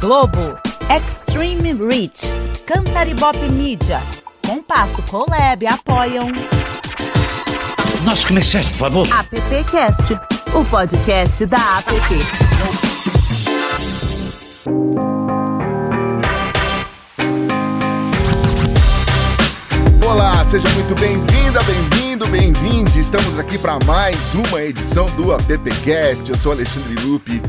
Globo, Extreme Reach, Cantaribop Media, Compasso Colab apoiam. Nosso comerciante, por favor. AppCast, o podcast da App. Seja muito bem-vinda, bem-vindo, bem-vinde. Estamos aqui para mais uma edição do AppCast. Eu sou Alexandre Lupe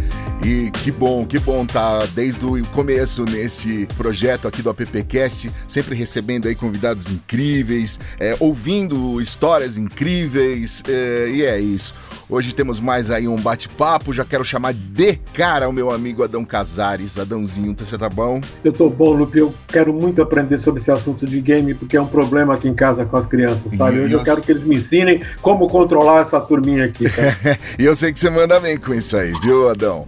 e que bom, que bom tá desde o começo nesse projeto aqui do AppCast, sempre recebendo aí convidados incríveis, é, ouvindo histórias incríveis, é, e é isso. Hoje temos mais aí um bate-papo. Já quero chamar de cara o meu amigo Adão Casares. Adãozinho, você tá bom? Eu tô bom, Lupe. Eu quero muito aprender sobre esse assunto de game, porque é um problema aqui em casa com as crianças, sabe? Hoje eu quero que eles me ensinem como controlar essa turminha aqui. e eu sei que você manda bem com isso aí, viu, Adão?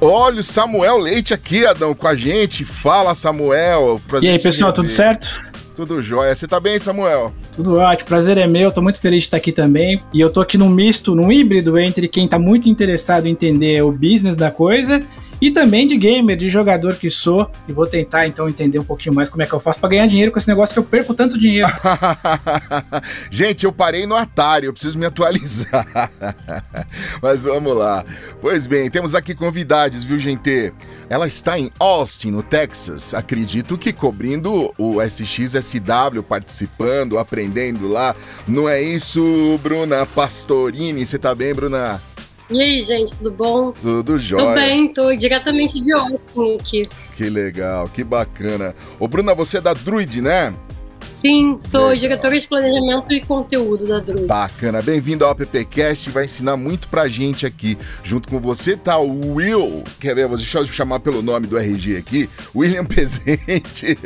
Olha o Samuel Leite aqui, Adão, com a gente. Fala, Samuel. E aí, pessoal, tudo certo? Tudo jóia. Você tá bem, Samuel? Tudo ótimo. Prazer é meu. Tô muito feliz de estar aqui também. E eu tô aqui num misto, num híbrido entre quem tá muito interessado em entender o business da coisa e também de gamer, de jogador que sou, e vou tentar então entender um pouquinho mais como é que eu faço para ganhar dinheiro com esse negócio que eu perco tanto dinheiro. Gente, eu parei no Atari, eu preciso me atualizar. Mas vamos lá. Pois bem, temos aqui convidados, viu, gente? Ela está em Austin, no Texas, acredito que cobrindo o SXSW, participando, aprendendo lá. Não é isso, Bruna Pastorini? Você tá bem, Bruna? E aí, gente, tudo bom? Tudo jóia. Tudo bem, tô diretamente de Austin aqui. Que legal, que bacana. Ô, Bruna, você é da Druid, né? Sim, sou Legal. diretora de planejamento e conteúdo da Druid. Bacana, bem-vindo ao AppCast, vai ensinar muito pra gente aqui. Junto com você tá o Will, quer ver, deixa eu chamar pelo nome do RG aqui, William Pezente,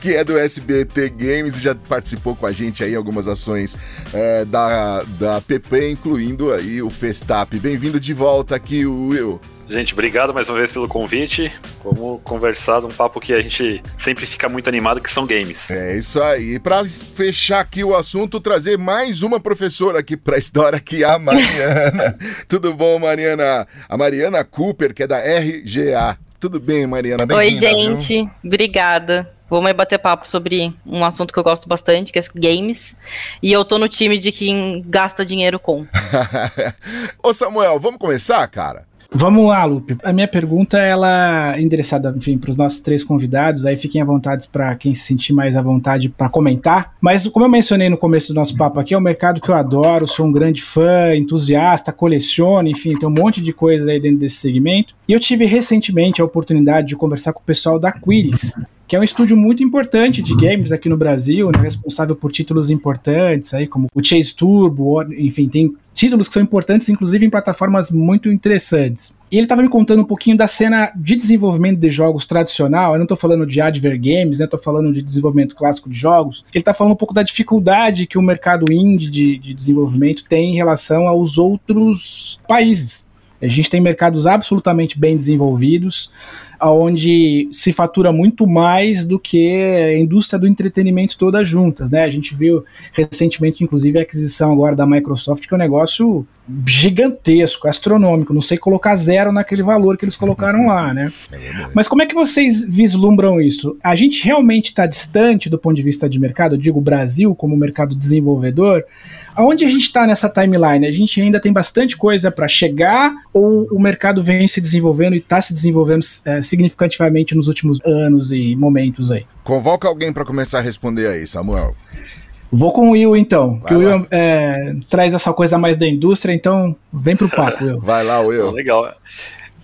que é do SBT Games e já participou com a gente aí em algumas ações é, da, da PP, incluindo aí o Festap. Bem-vindo de volta aqui, Will. Gente, obrigado mais uma vez pelo convite. Vamos conversar um papo que a gente sempre fica muito animado, que são games. É isso aí. Para fechar aqui o assunto, trazer mais uma professora aqui para a história, que é a Mariana. Tudo bom, Mariana? A Mariana Cooper, que é da RGA. Tudo bem, Mariana? Oi, gente. Viu? Obrigada. Vamos bater papo sobre um assunto que eu gosto bastante, que é games. E eu tô no time de quem gasta dinheiro com. Ô Samuel, vamos começar, cara? Vamos lá, Lupe. A minha pergunta ela é endereçada, enfim, para os nossos três convidados. Aí fiquem à vontade para quem se sentir mais à vontade para comentar. Mas como eu mencionei no começo do nosso papo aqui, é um mercado que eu adoro, sou um grande fã, entusiasta, coleciono, enfim, tem um monte de coisa aí dentro desse segmento. E eu tive recentemente a oportunidade de conversar com o pessoal da Quiris, que é um estúdio muito importante de games aqui no Brasil, né, responsável por títulos importantes aí como o Chase Turbo, enfim, tem títulos que são importantes, inclusive em plataformas muito interessantes. E ele estava me contando um pouquinho da cena de desenvolvimento de jogos tradicional. Eu não estou falando de adver games, né? Estou falando de desenvolvimento clássico de jogos. Ele está falando um pouco da dificuldade que o mercado indie de, de desenvolvimento tem em relação aos outros países. A gente tem mercados absolutamente bem desenvolvidos, onde se fatura muito mais do que a indústria do entretenimento toda juntas, né? A gente viu recentemente, inclusive, a aquisição agora da Microsoft, que é um negócio gigantesco, astronômico. Não sei colocar zero naquele valor que eles colocaram lá, né? É Mas como é que vocês vislumbram isso? A gente realmente está distante do ponto de vista de mercado, eu digo Brasil como mercado desenvolvedor. Aonde a gente está nessa timeline? A gente ainda tem bastante coisa para chegar ou o mercado vem se desenvolvendo e está se desenvolvendo é, significativamente nos últimos anos e momentos aí? Convoca alguém para começar a responder aí, Samuel. Vou com o Will então, Vai que o Will é, traz essa coisa mais da indústria, então vem pro papo, Will. Vai lá, Will. Legal.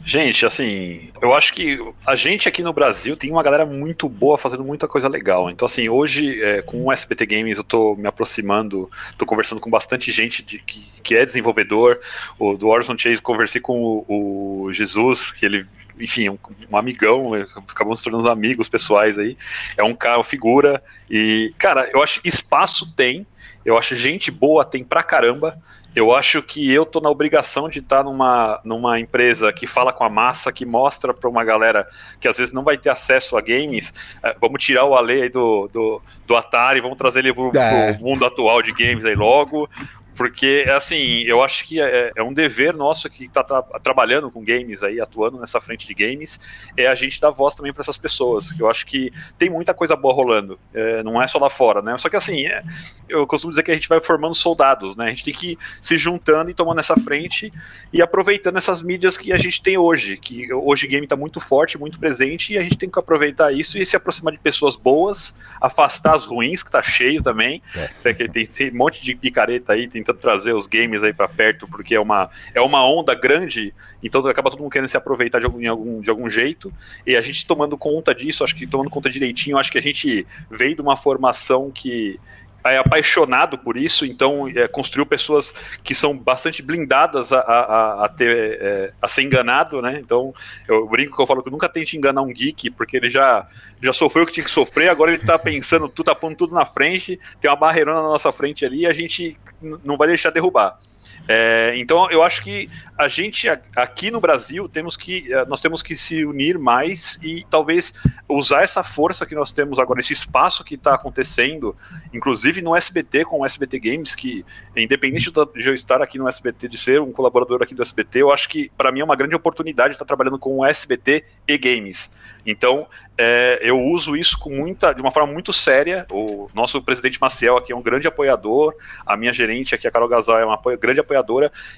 Gente, assim, eu acho que a gente aqui no Brasil tem uma galera muito boa fazendo muita coisa legal. Então, assim, hoje é, com o SBT Games eu tô me aproximando, tô conversando com bastante gente de, que, que é desenvolvedor. O, do Orson Chase, conversei com o, o Jesus, que ele enfim, um, um amigão, acabamos se tornando amigos pessoais aí. É um cara, figura. E, cara, eu acho espaço tem, eu acho gente boa tem pra caramba. Eu acho que eu tô na obrigação de estar numa, numa empresa que fala com a massa, que mostra para uma galera que às vezes não vai ter acesso a games. É, vamos tirar o Ale aí do, do, do Atari, vamos trazer ele pro, é. pro mundo atual de games aí logo Porque, assim, eu acho que é, é um dever nosso que está tra trabalhando com games aí, atuando nessa frente de games, é a gente dar voz também para essas pessoas. Eu acho que tem muita coisa boa rolando, é, não é só lá fora, né? Só que, assim, é, eu costumo dizer que a gente vai formando soldados, né? A gente tem que ir se juntando e tomando essa frente e aproveitando essas mídias que a gente tem hoje, que hoje o game está muito forte, muito presente, e a gente tem que aproveitar isso e se aproximar de pessoas boas, afastar as ruins, que está cheio também, é. tem, tem um monte de picareta aí, tem tentando trazer os games aí para perto, porque é uma, é uma onda grande, então acaba todo mundo querendo se aproveitar de algum, algum, de algum jeito, e a gente tomando conta disso, acho que tomando conta direitinho, acho que a gente veio de uma formação que é apaixonado por isso, então é, construiu pessoas que são bastante blindadas a, a, a, ter, é, a ser enganado, né? Então eu brinco que eu falo que nunca tente enganar um geek, porque ele já, já sofreu o que tinha que sofrer, agora ele tá pensando, tudo tá pondo tudo na frente, tem uma barreirona na nossa frente ali e a gente não vai deixar derrubar. É, então eu acho que a gente aqui no Brasil temos que é, nós temos que se unir mais e talvez usar essa força que nós temos agora, esse espaço que está acontecendo, inclusive no SBT com o SBT Games, que independente de eu estar aqui no SBT, de ser um colaborador aqui do SBT, eu acho que para mim é uma grande oportunidade estar trabalhando com o SBT e Games. Então, é, eu uso isso com muita, de uma forma muito séria. O nosso presidente Maciel aqui é um grande apoiador, a minha gerente aqui, a Carol Gasal, é uma grande apoiadora.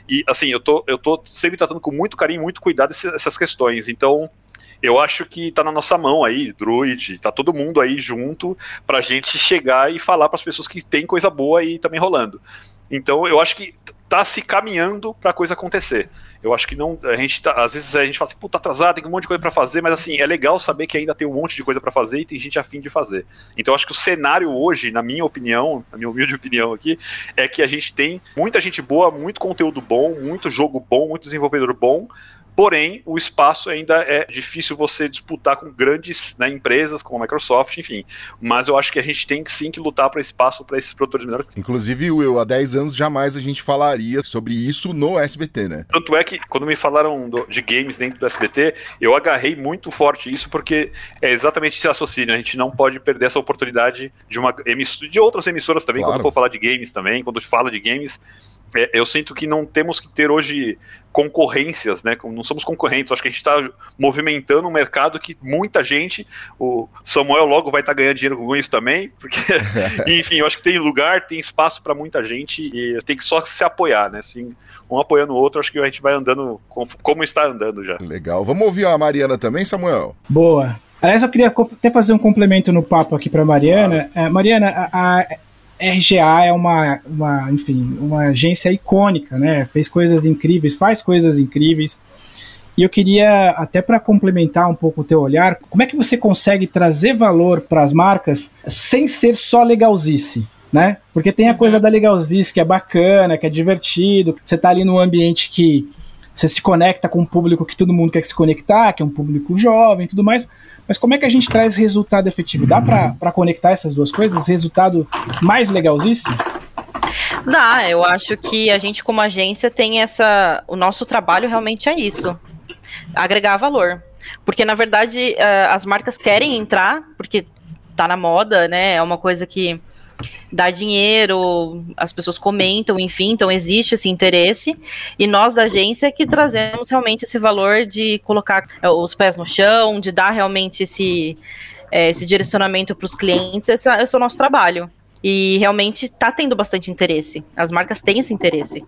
E, assim, eu tô, eu tô sempre tratando com muito carinho, muito cuidado essas questões. Então, eu acho que tá na nossa mão aí, Druid, tá todo mundo aí junto pra gente chegar e falar para as pessoas que tem coisa boa aí também rolando. Então, eu acho que tá se caminhando para a coisa acontecer. Eu acho que não, a gente tá, às vezes a gente fala assim, puta, atrasado, tem um monte de coisa para fazer, mas assim, é legal saber que ainda tem um monte de coisa para fazer e tem gente afim de fazer. Então acho que o cenário hoje, na minha opinião, na minha humilde opinião aqui, é que a gente tem muita gente boa, muito conteúdo bom, muito jogo bom, muito desenvolvedor bom, Porém, o espaço ainda é difícil você disputar com grandes né, empresas como a Microsoft, enfim. Mas eu acho que a gente tem que sim que lutar para espaço para esses produtores menores. Inclusive, Will, há 10 anos jamais a gente falaria sobre isso no SBT, né? Tanto é que quando me falaram do, de games dentro do SBT, eu agarrei muito forte isso porque é exatamente esse raciocínio. A gente não pode perder essa oportunidade de uma de outras emissoras também, claro. quando for falar de games também, quando fala de games é, eu sinto que não temos que ter hoje concorrências, né? Não somos concorrentes. Acho que a gente está movimentando um mercado que muita gente, o Samuel logo vai estar tá ganhando dinheiro com isso também, porque, enfim, eu acho que tem lugar, tem espaço para muita gente e tem que só se apoiar, né? Assim, um apoiando o outro, acho que a gente vai andando como está andando já. Legal. Vamos ouvir a Mariana também, Samuel? Boa. Aliás, eu queria até fazer um complemento no papo aqui para Mariana. É, Mariana, a, a RGA é uma, uma, enfim, uma agência icônica, né? Fez coisas incríveis, faz coisas incríveis. E eu queria, até para complementar um pouco o teu olhar, como é que você consegue trazer valor para as marcas sem ser só legalzice? Né? Porque tem a uhum. coisa da legalzice que é bacana, que é divertido, você está ali num ambiente que você se conecta com um público que todo mundo quer se conectar, que é um público jovem e tudo mais. Mas como é que a gente traz resultado efetivo? Dá para conectar essas duas coisas? Resultado mais legalzíssimo? Dá, eu acho que a gente como agência tem essa, o nosso trabalho realmente é isso, agregar valor, porque na verdade eh, as marcas querem entrar porque tá na moda, né? É uma coisa que dá dinheiro, as pessoas comentam, enfim, então existe esse interesse. E nós da agência que trazemos realmente esse valor de colocar é, os pés no chão, de dar realmente esse, é, esse direcionamento para os clientes, esse, esse é o nosso trabalho. E realmente está tendo bastante interesse. As marcas têm esse interesse.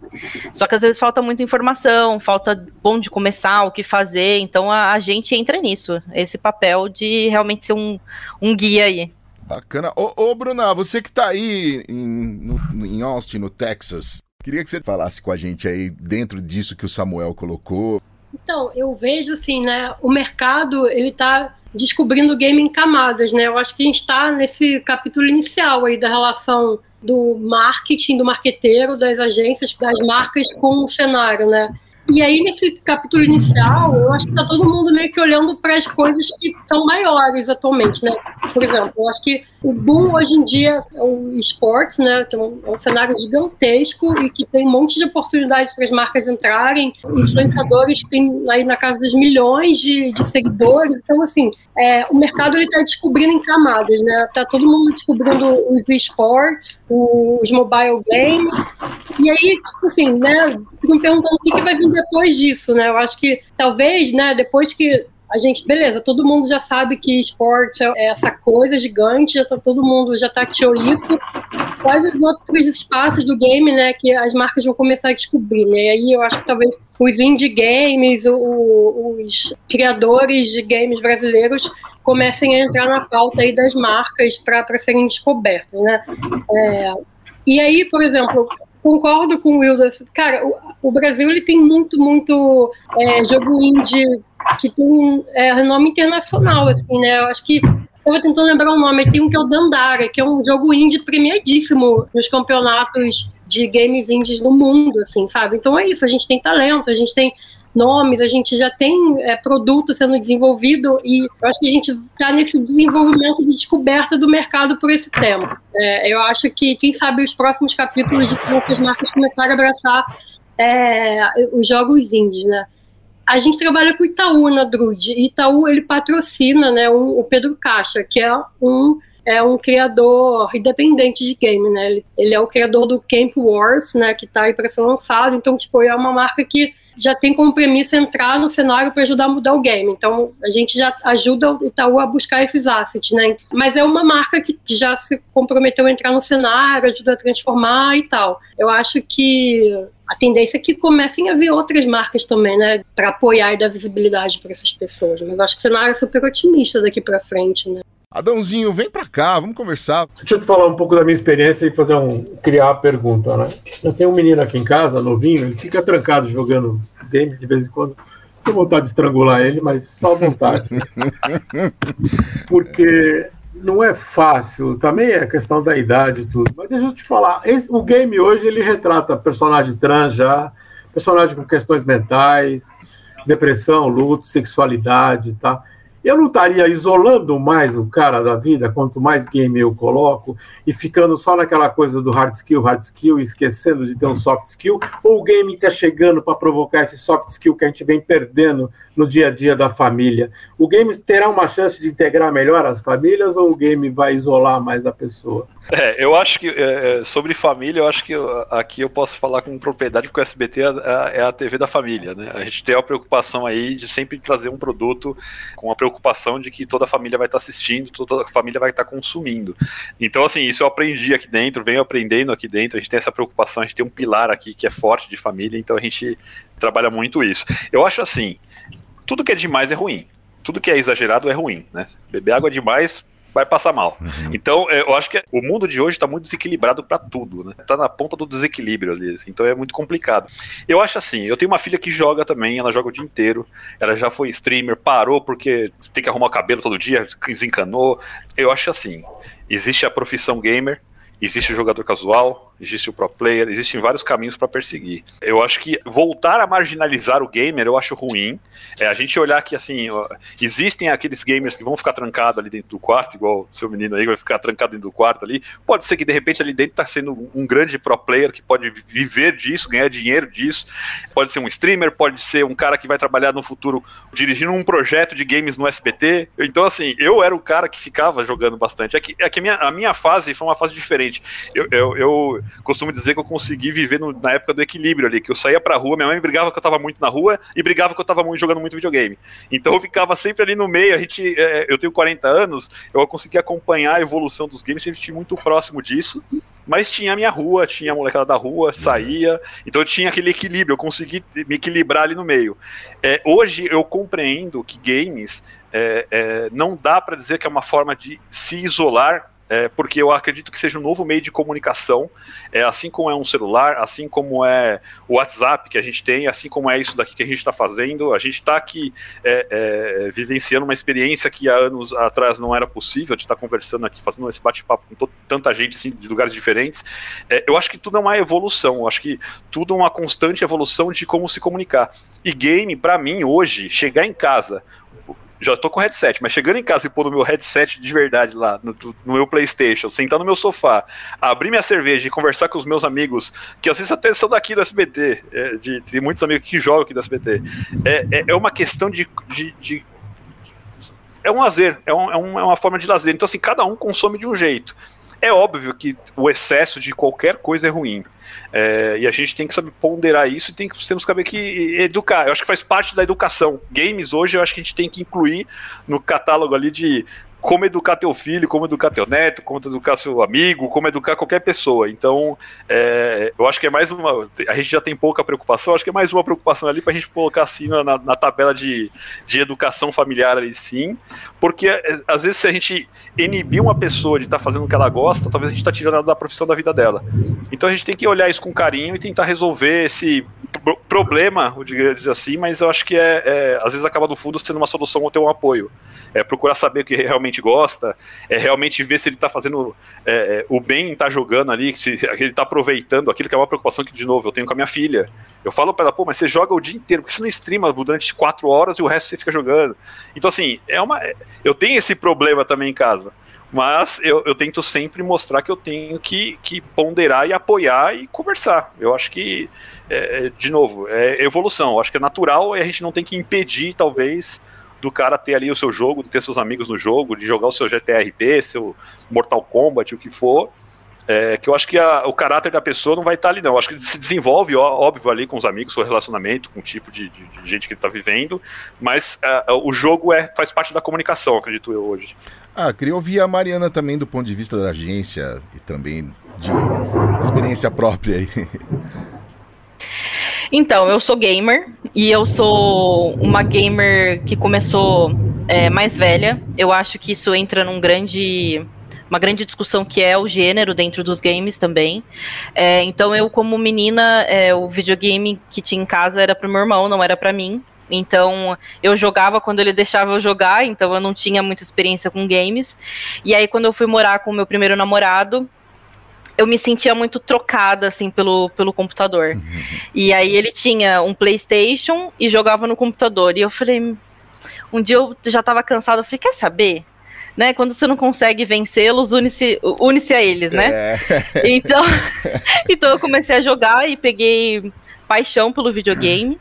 Só que às vezes falta muita informação, falta onde começar, o que fazer. Então a, a gente entra nisso. Esse papel de realmente ser um, um guia aí. Bacana. Ô, ô Bruna, você que tá aí em, em Austin, no Texas, queria que você falasse com a gente aí dentro disso que o Samuel colocou. Então, eu vejo assim, né, o mercado, ele tá descobrindo o game em camadas, né? Eu acho que a gente está nesse capítulo inicial aí da relação do marketing, do marqueteiro, das agências, das marcas com o cenário, né? E aí, nesse capítulo inicial, eu acho que tá todo mundo meio que olhando para as coisas que são maiores atualmente, né? Por exemplo, eu acho que o boom hoje em dia é o esporte, né? Que é um, é um cenário gigantesco e que tem um monte de oportunidades para as marcas entrarem. Influenciadores têm aí na casa dos milhões de, de seguidores. Então, assim, é, o mercado está descobrindo em camadas, né? Tá todo mundo descobrindo os esportes, os mobile games E aí, tipo assim, né, fico me perguntando o que, que vai vir depois disso, né? Eu acho que talvez, né, depois que a gente, beleza, todo mundo já sabe que esporte é essa coisa gigante, já tá, todo mundo já tá teorico. Quais os outros espaços do game, né, que as marcas vão começar a descobrir, né? E aí eu acho que talvez os indie games, o, os criadores de games brasileiros comecem a entrar na pauta aí das marcas para serem descobertas, né? É, e aí, por exemplo, concordo com o Wilder. Cara, o, o, Brasil ele tem muito, muito é, jogo indie que tem é, renome internacional, assim, né? Eu acho que estava tentando lembrar o nome, tem um que é o Dandara, que é um jogo indie premiadíssimo nos campeonatos de games indies no mundo, assim, sabe? Então é isso, a gente tem talento, a gente tem nomes, a gente já tem é, produto sendo desenvolvido e eu acho que a gente está nesse desenvolvimento de descoberta do mercado por esse tema. É, eu acho que, quem sabe, os próximos capítulos de como as marcas começarem a abraçar é, os jogos indies, né? A gente trabalha com Itaú na Drude. Itaú, ele patrocina né, um, o Pedro Caixa, que é um é um criador independente de game, né? Ele, ele é o criador do Camp Wars, né? Que está aí para ser lançado. Então, tipo, é uma marca que já tem como premissa entrar no cenário para ajudar a mudar o game. Então, a gente já ajuda o Itaú a buscar esses assets, né? Mas é uma marca que já se comprometeu a entrar no cenário, ajuda a transformar e tal. Eu acho que a tendência é que comecem a vir outras marcas também, né? Para apoiar e dar visibilidade para essas pessoas. Mas acho que o cenário é super otimista daqui para frente, né? Adãozinho, vem pra cá, vamos conversar. Deixa eu te falar um pouco da minha experiência e fazer um. criar a pergunta, né? Eu tenho um menino aqui em casa, novinho, ele fica trancado jogando game de vez em quando. Tenho vontade de estrangular ele, mas só vontade. Porque não é fácil, também é questão da idade e tudo. Mas deixa eu te falar, esse, o game hoje ele retrata personagens trans já, personagens com questões mentais, depressão, luto, sexualidade, tá? Eu não estaria isolando mais o cara da vida, quanto mais game eu coloco, e ficando só naquela coisa do hard skill, hard skill, esquecendo de ter um soft skill, ou o game está chegando para provocar esse soft skill que a gente vem perdendo no dia a dia da família. O game terá uma chance de integrar melhor as famílias ou o game vai isolar mais a pessoa? É, eu acho que é, é sobre família, eu acho que aqui eu posso falar com propriedade, porque o SBT é a, é a TV da família, né? A gente tem a preocupação aí de sempre trazer um produto com a preocupação de que toda a família vai estar assistindo, toda a família vai estar consumindo. Então, assim, isso eu aprendi aqui dentro, venho aprendendo aqui dentro, a gente tem essa preocupação, a gente tem um pilar aqui que é forte de família, então a gente trabalha muito isso. Eu acho assim, tudo que é demais é ruim. Tudo que é exagerado é ruim, né? Beber água demais vai passar mal. Uhum. Então, é, eu acho que o mundo de hoje está muito desequilibrado para tudo, né? Tá na ponta do desequilíbrio ali, assim, então é muito complicado. Eu acho assim, eu tenho uma filha que joga também, ela joga o dia inteiro, ela já foi streamer, parou porque tem que arrumar o cabelo todo dia, desencanou. Eu acho assim, existe a profissão gamer, existe o jogador casual, existe o pro player, existem vários caminhos para perseguir. Eu acho que voltar a marginalizar o gamer eu acho ruim. É, a gente olhar que assim, existem aqueles gamers que vão ficar trancados ali dentro do quarto, igual o seu menino aí vai ficar trancado dentro do quarto ali. Pode ser que de repente ali dentro está sendo um grande pro player que pode viver disso, ganhar dinheiro disso. Pode ser um streamer, pode ser um cara que vai trabalhar no futuro dirigindo um projeto de games no SBT. Então assim, eu era o cara que ficava jogando bastante. É que, é que a, minha, a minha fase foi uma fase diferente. eu, eu, eu costumo dizer que eu consegui viver no, na época do equilíbrio ali, que eu saía pra rua, minha mãe brigava que eu tava muito na rua e brigava que eu tava muito, jogando muito videogame. Então eu ficava sempre ali no meio, a gente, é, eu tenho 40 anos, eu consegui acompanhar a evolução dos games, a gente muito próximo disso, mas tinha a minha rua, tinha a molecada da rua, saía, então eu tinha aquele equilíbrio, eu consegui me equilibrar ali no meio. É, hoje eu compreendo que games é, é, não dá para dizer que é uma forma de se isolar é, porque eu acredito que seja um novo meio de comunicação, é, assim como é um celular, assim como é o WhatsApp que a gente tem, assim como é isso daqui que a gente está fazendo, a gente está aqui é, é, vivenciando uma experiência que há anos atrás não era possível, de estar tá conversando aqui, fazendo esse bate-papo com tanta gente assim, de lugares diferentes. É, eu acho que tudo é uma evolução, eu acho que tudo é uma constante evolução de como se comunicar. E game, para mim, hoje, chegar em casa, já tô com headset, mas chegando em casa e pôr no meu headset de verdade lá, no, no, meu PlayStation, sentar no meu sofá, abrir minha cerveja e conversar com os meus amigos, que às vezes até são daqui do SBT, é, de, muitos amigos que jogam aqui do SBT, é, é, é uma questão de, de, de, É um lazer, é, é, um, é uma forma de lazer. Então, assim, cada um consome de um jeito. É óbvio que o excesso de qualquer coisa é ruim. É, e a gente tem que saber ponderar isso e tem que, temos que saber que educar. Eu acho que faz parte da educação. Games hoje eu acho que a gente tem que incluir no catálogo ali de como educar teu filho, como educar teu neto, como educar seu amigo, como educar qualquer pessoa. Então, é, eu acho que é mais uma. A gente já tem pouca preocupação, acho que é mais uma preocupação ali para a gente colocar assim na, na, tabela de, de educação familiar ali sim, porque é, às vezes se a gente inibir uma pessoa de estar tá fazendo o que ela gosta, talvez a gente está tirando ela da profissão da vida dela. Então a gente tem que olhar isso com carinho e tentar resolver esse problema, vou dizer assim, mas eu acho que é, é às vezes acaba no fundo sendo uma solução ou ter um apoio. É procurar saber o que realmente gosta, é realmente ver se ele está fazendo é, é, o bem, está jogando ali, se, ele está aproveitando aquilo que é uma preocupação que, de novo, eu tenho com a minha filha. Eu falo para ela, pô, mas você joga o dia inteiro, porque você não streama durante quatro horas e o resto você fica jogando. Então, assim, é uma. Eu tenho esse problema também em casa. Mas eu, eu tento sempre mostrar que eu tenho que, que ponderar e apoiar e conversar. Eu acho que, é, é de novo, é evolução. Eu acho que é natural e a gente não tem que impedir, talvez, do cara ter ali o seu jogo, de ter seus amigos no jogo, de jogar o seu GTRP, seu Mortal Kombat, o que for. É, que eu acho que a, o caráter da pessoa não vai estar ali, não. Eu acho que ele se desenvolve, ó, óbvio, ali com os amigos, seu relacionamento, com o tipo de, de, de gente que ele está vivendo, mas uh, o jogo é, faz parte da comunicação, acredito eu, hoje. Ah, queria ouvir a Mariana também do ponto de vista da agência e também de experiência própria aí. Então, eu sou gamer e eu sou uma gamer que começou é, mais velha. Eu acho que isso entra num grande uma grande discussão que é o gênero dentro dos games também. É, então eu como menina, é, o videogame que tinha em casa era para meu irmão, não era para mim. Então, eu jogava quando ele deixava eu jogar, então eu não tinha muita experiência com games. E aí, quando eu fui morar com o meu primeiro namorado, eu me sentia muito trocada, assim, pelo, pelo computador. Uhum. E aí ele tinha um PlayStation e jogava no computador. E eu falei. Um dia eu já tava cansada, eu falei, quer saber? Né, quando você não consegue vencê-los, une-se une a eles, né? É. Então, então eu comecei a jogar e peguei paixão pelo videogame.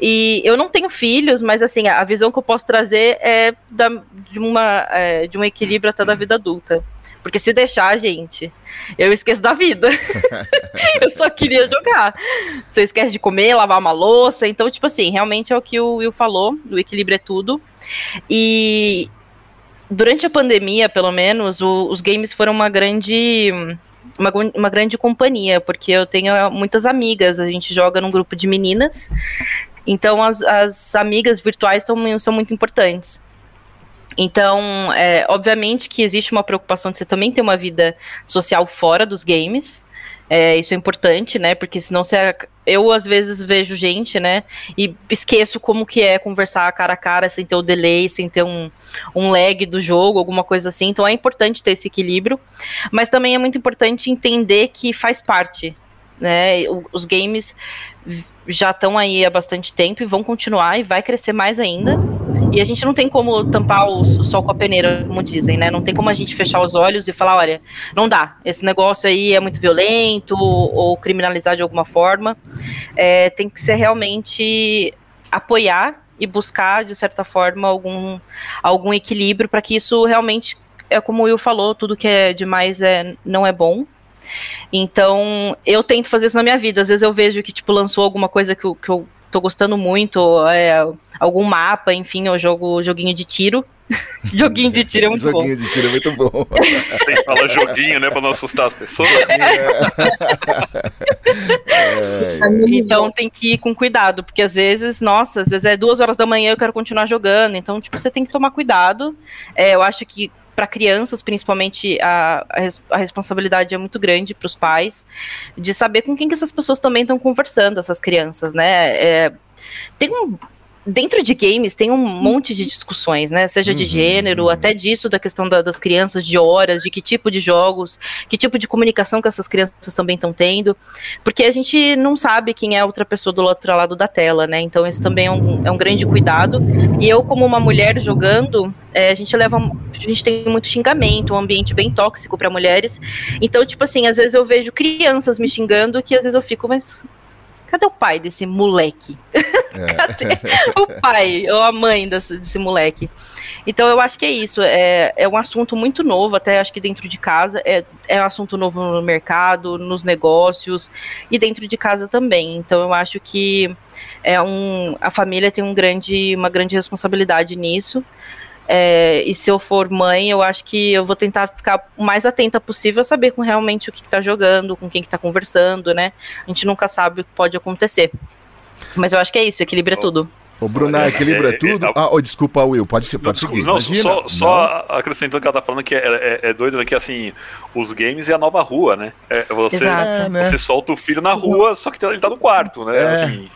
E eu não tenho filhos, mas assim, a visão que eu posso trazer é da, de, uma, é, de um equilíbrio até da vida adulta. Porque se deixar, gente, eu esqueço da vida. eu só queria jogar. Você esquece de comer, lavar uma louça. Então, tipo assim, realmente é o que o Will falou: o equilíbrio é tudo. E durante a pandemia, pelo menos, o, os games foram uma grande. Uma, uma grande companhia, porque eu tenho muitas amigas, a gente joga num grupo de meninas, então as, as amigas virtuais tão, são muito importantes. Então, é, obviamente que existe uma preocupação de você também ter uma vida social fora dos games. É, isso é importante, né? Porque senão você. Eu, às vezes, vejo gente, né? E esqueço como que é conversar cara a cara, sem ter o delay, sem ter um, um lag do jogo, alguma coisa assim. Então é importante ter esse equilíbrio. Mas também é muito importante entender que faz parte. Né? Os games já estão aí há bastante tempo e vão continuar e vai crescer mais ainda. E a gente não tem como tampar o, sol com a peneira, como dizem, né? Não tem como a gente fechar os olhos e falar, olha, não dá, esse negócio aí é muito violento ou criminalizar de alguma forma. É, tem que ser realmente apoiar e buscar, de certa forma, algum, algum equilíbrio para que isso realmente, é como o Will falou, tudo que é demais é, não é bom. Então, eu tento fazer isso na minha vida. Às vezes eu vejo que, tipo, lançou alguma coisa que eu, que eu tô gostando muito, é, algum mapa, enfim, eu jogo joguinho de tiro. joguinho de tiro é muito joguinho bom. Joguinho de tiro é muito bom. Tem que falar joguinho, né, pra não assustar as pessoas. É. Então tem que ir com cuidado, porque às vezes, nossa, às vezes é duas horas da manhã eu quero continuar jogando, então, tipo, você tem que tomar cuidado. É, eu acho que para crianças, principalmente, a, a, responsabilidade é muito grande para os pais de saber com quem que essas pessoas também estão conversando, essas crianças, né? É, tem um dentro de games tem um monte de discussões, né? Seja de uhum, gênero, uhum. até disso, da questão da, das crianças, de horas, de que tipo de jogos, que tipo de comunicação que essas crianças também estão tendo. Porque a gente não sabe quem é a outra pessoa do outro lado da tela, né? Então isso também é um, é um grande cuidado. E eu, como uma mulher jogando, é, a gente leva. A gente tem muito xingamento, um ambiente bem tóxico para mulheres. Então, tipo assim, às vezes eu vejo crianças me xingando que às vezes eu fico, mas Cadê o pai desse moleque? É. Cadê o pai ou a mãe desse, desse, moleque? Então eu acho que é isso. É, é um assunto muito novo, até acho que dentro de casa. É, é um assunto novo no mercado, nos negócios e dentro de casa também. Então eu acho que é um, a família tem um grande, uma grande responsabilidade nisso. É, e se eu for mãe, eu acho que eu vou tentar ficar o mais atenta possível a saber com realmente o que, está jogando, com quem que tá conversando, né? A gente nunca sabe o que pode acontecer. Mas eu acho que é isso, equilibra oh. tudo. O Bruno equilibra é, é, tudo. É, ah, oh, desculpa, Will, pode, ser, pode seguir. Não, só, só acrescentando que ela tá falando que é, é, é, doido, né? Que assim, os games é a nova rua, né? É, você, né? você solta o filho na rua, só que ele tá no quarto, né? Assim,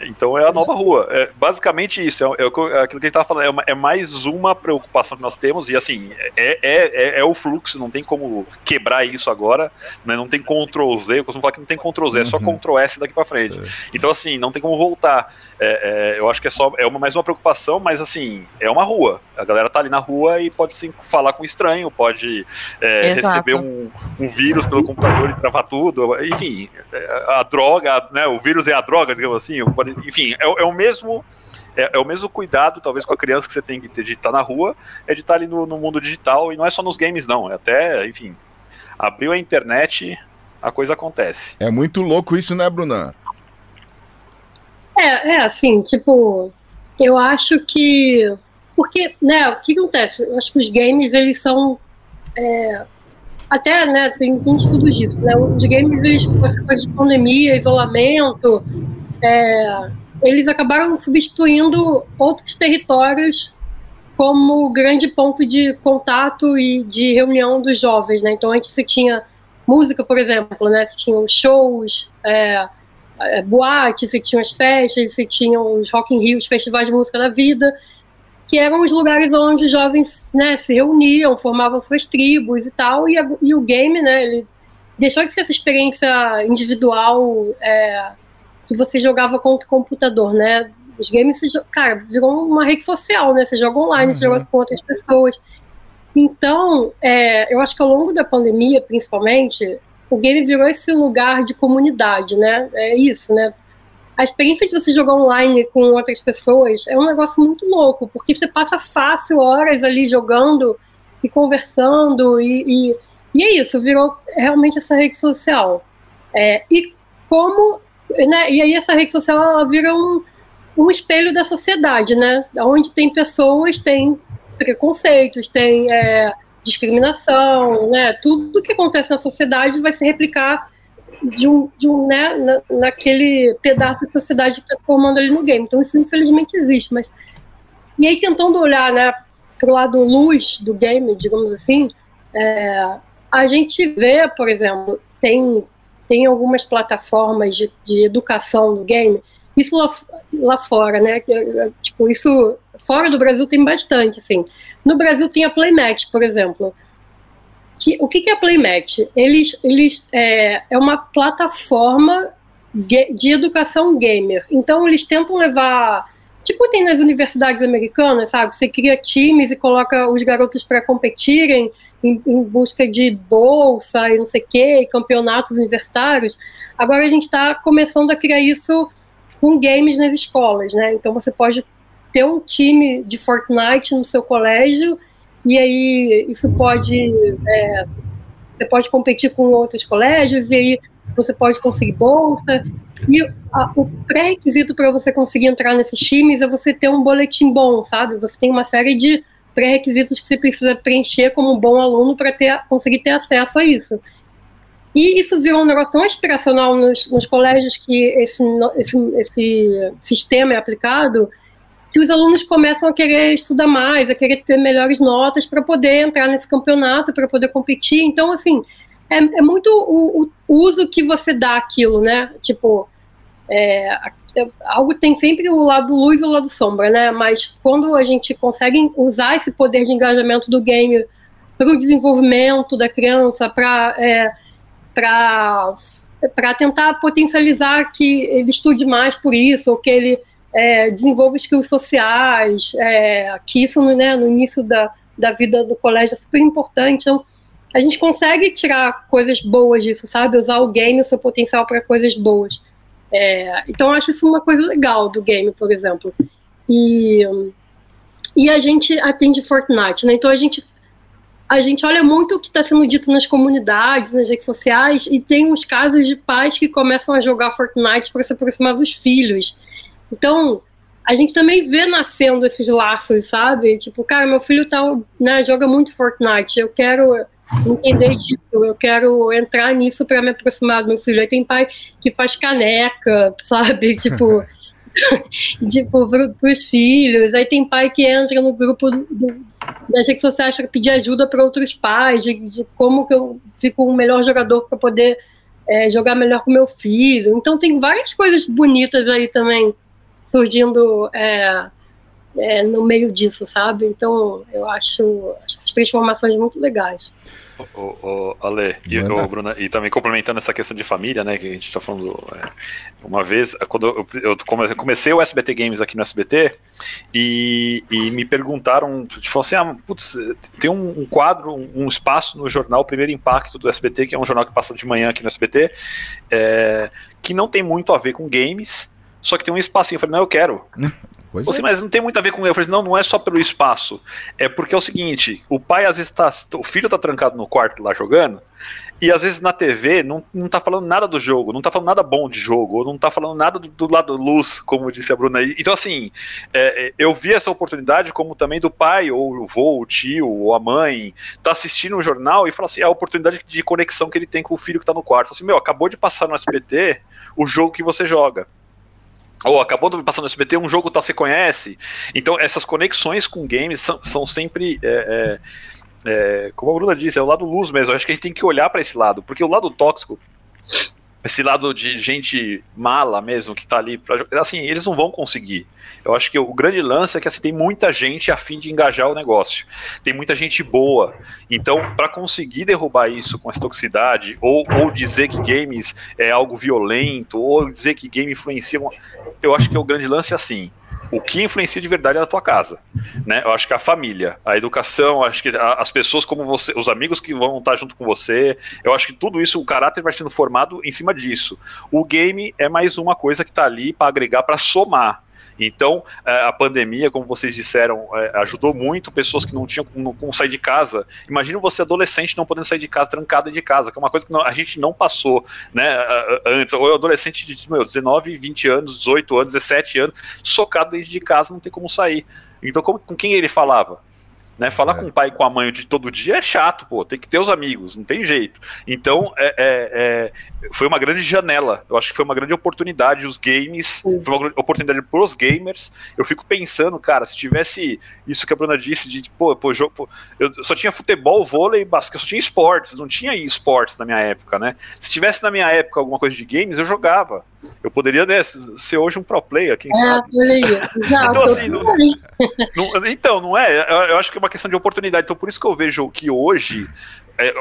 então é a nova rua. É basicamente isso. É, é, aquilo que a gente estava falando. É, uma, é, mais uma preocupação que nós temos. E assim, é, é, é, é o fluxo. Não tem como quebrar isso agora. Né? Não tem Ctrl Z. Eu costumo falar que não tem Ctrl Z. É só uhum. Ctrl S daqui para frente. É. Então assim, não tem como voltar. É, eu acho que é só é uma, mais uma preocupação. Mas assim, é uma rua. A galera tá ali na rua e pode sim, falar com estranho. Pode receber um, um, vírus pelo computador e travar tudo. Enfim, a droga, né? O vírus é a droga, digamos assim. Pode enfim, é, é o mesmo é, é, o mesmo cuidado, talvez, com a criança que você tem que ter de estar na rua, é de estar ali no, no, mundo digital, e não é só nos games, não. É até, enfim, abriu a internet, a coisa acontece. É muito louco isso, né, Bruna? É, é assim, tipo, eu acho que. Porque, né, o que acontece? Eu acho que os games, eles são. É, até, né, tem, tem estudos disso, né? Os games, eles, com essa coisa de pandemia, isolamento, é, eles acabaram substituindo outros territórios como grande ponto de contato e de reunião dos jovens, né? Então antes você tinha música, por exemplo, né? Você tinha os shows, é, é, boates, você tinha as festas, você tinha os Rock in Rio, os festivais de música da vida, que eram os lugares onde os jovens né, se reuniam, formavam suas tribos e tal, e, a, e o game, né? Ele deixou de ser essa experiência individual é, que você jogava contra o computador, né? Os games, cara, virou uma rede social, né? Você joga online, uhum. você joga com outras pessoas. Então, é, eu acho que ao longo da pandemia, principalmente, o game virou esse lugar de comunidade, né? É isso, né? A experiência de você jogar online com outras pessoas é um negócio muito louco, porque você passa fácil horas ali jogando e conversando, e, e, e é isso, virou realmente essa rede social. É, e como né? E aí essa rede social ela vira um, um espelho da sociedade, né? Onde tem pessoas, tem preconceitos, tem é, discriminação, né? Tudo que acontece na sociedade vai se replicar de um, de um né, na, naquele pedaço de sociedade que está formando ali no game. Então isso infelizmente existe, mas e aí tentando olhar, né, pro lado luz do game, digamos assim, é, a gente vê, por exemplo, tem tem algumas plataformas de, de educação no game, isso lá, lá fora, né? Tipo, isso fora do Brasil tem bastante, assim. No Brasil tem a Playmatch, por exemplo. Que, o que, que é a Playmatch? Eles, eles é, é uma plataforma de educação gamer. Então eles tentam levar, tipo tem nas universidades americanas, sabe? Você cria times e coloca os garotos para competirem em, em, busca de bolsa e não sei o quê, campeonatos universitários. Agora a gente está começando a criar isso com games nas escolas, né? Então você pode ter um time de Fortnite no seu colégio e aí isso pode é, você pode competir com outros colégios e aí você pode conseguir bolsa e a, o pré-requisito para você conseguir entrar nesses times é você ter um boletim bom, sabe? Você tem uma série de pré-requisitos que você precisa preencher como um bom aluno para ter, conseguir ter acesso a isso. E isso virou um negócio tão aspiracional nos, nos colégios que esse, esse, esse sistema é aplicado, que os alunos começam a querer estudar mais, a querer ter melhores notas para poder entrar nesse campeonato, para poder competir. Então, assim, é, é muito o, o, uso que você dá aquilo, né? Tipo, é, algo tem sempre o lado luz e o lado sombra, né? Mas quando a gente consegue usar esse poder de engajamento do game para o desenvolvimento da criança, para é, para tentar potencializar que ele estude mais por isso, ou que ele é, desenvolva skills sociais, é, que isso né, no início da, da vida do colégio é super importante. Então, a gente consegue tirar coisas boas disso, sabe? Usar o game, o seu potencial para coisas boas. É, então eu acho isso uma coisa legal do game, por exemplo. E, e a gente atende Fortnite, né? Então a gente a gente olha muito o que está sendo dito nas comunidades, nas redes sociais, e tem uns casos de pais que começam a jogar Fortnite para se aproximar dos filhos. Então, a gente também vê nascendo esses laços, sabe? Tipo, cara, meu filho tá, né, joga muito Fortnite, eu quero entender disso, eu quero entrar nisso para me aproximar do meu filho. Aí tem pai que faz caneca, sabe? Tipo, tipo para os filhos. Aí tem pai que entra no grupo do, das redes sociais para pedir ajuda para outros pais, de, de, como que eu fico um melhor jogador para poder é, jogar melhor com meu filho. Então tem várias coisas bonitas aí também surgindo é, é, no meio disso, sabe? Então eu acho, acho as transformações muito legais. O, o, Ale, e, o, Bruna, e também complementando essa questão de família, né, que a gente está falando é, uma vez, quando eu, eu, comecei o SBT Games aqui no SBT e, e me perguntaram, tipo assim, ah, putz, tem um, um quadro, um, um, espaço no jornal Primeiro Impacto do SBT, que é um jornal que passa de manhã aqui no SBT, é, que não tem muito a ver com games, só que tem um espacinho. Eu falei, não, eu quero. Pois assim, é. Mas não tem muito a ver com eu. Eu falei, não, não é só pelo espaço. É porque é o seguinte: o pai às vezes tá. O filho tá trancado no quarto lá jogando. E às vezes na TV não, não tá falando nada do jogo, não tá falando nada bom de jogo, ou não tá falando nada do, do lado luz, como disse a Bruna aí. Então, assim, é, é, eu vi essa oportunidade como também do pai, ou o vô, o tio, ou a mãe, tá assistindo um jornal e fala assim: é a oportunidade de conexão que ele tem com o filho que tá no quarto. Fala assim, meu, acabou de passar no SBT o jogo que você joga ou acabou de passar no SBT um jogo tal você conhece. Então essas conexões com games são, são sempre é, é, é, como a Bruna disse, é o lado luz mesmo. Eu acho que a gente tem que olhar para esse lado, porque o lado tóxico esse lado de gente mala mesmo que tá ali pra, assim, eles não vão conseguir. Eu acho que o grande lance é que assim, tem muita gente a fim de engajar o negócio. Tem muita gente boa. Então, para conseguir derrubar isso com essa toxicidade ou, ou dizer que games é algo violento ou dizer que game influencia, eu acho que o grande lance é assim o que influencia de verdade é a tua casa, né? Eu acho que a família, a educação, acho que as pessoas como você, os amigos que vão estar junto com você, eu acho que tudo isso, o caráter vai sendo formado em cima disso. O game é mais uma coisa que está ali para agregar, para somar. Então, é, a pandemia, como vocês disseram, é, ajudou muito pessoas que não tinham como sair de casa. Imagina você adolescente não podendo sair de casa, trancado de casa, que é uma coisa que não, a gente não passou, né, antes. Ou adolescente de meu, 19, 20 anos, 18 anos, 17 anos, socado dentro de casa, não tem como sair. Então, como, com quem ele falava? Né? Falar é. com o pai e com a mãe de todo dia é chato, pô. Tem que ter os amigos, não tem jeito. Então, é, é, é, foi uma grande janela. Eu acho que foi uma grande oportunidade. Os games, foi uma oportunidade pros gamers. Eu fico pensando, cara, se tivesse isso que a Bruna disse, de, pô, pô, jogo, pô eu só tinha futebol, vôlei, basquete, só tinha esportes, não tinha esportes na minha época, né? Se tivesse na minha época alguma coisa de games, eu jogava. Eu poderia né, ser hoje um pro player, quem é, sabe? então, assim, não, não, então, não é? Eu, eu acho que é uma questão de oportunidade. Então, por isso que eu vejo que hoje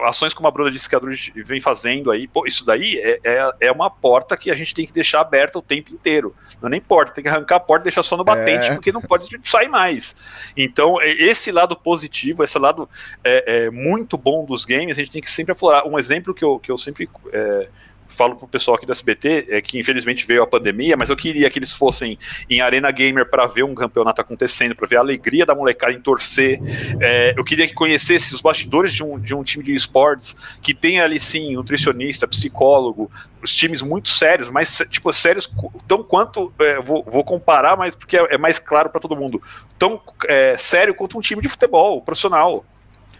ações como a Bruna disse que a Drud vem fazendo aí, pô, isso daí é, é, é, uma porta que a gente tem que deixar aberta o tempo inteiro. Não é nem porta, tem que arrancar a porta e deixar só no batente, é. porque não pode sair mais. Então, é, esse lado positivo, esse lado é, é, muito bom dos games, a gente tem que sempre aflorar. Um exemplo que eu, que eu sempre é, falo pro pessoal aqui do SBT é que infelizmente veio a pandemia, mas eu queria que eles fossem em Arena Gamer para ver um campeonato acontecendo, para ver a alegria da molecada em torcer. É, eu queria que conhecesse os bastidores de um, de um time de esportes que tem ali sim nutricionista, psicólogo, os times muito sérios, mas tipo sérios tão quanto é, vou, vou, comparar, mas porque é, é mais claro para todo mundo, tão é, sério quanto um time de futebol profissional.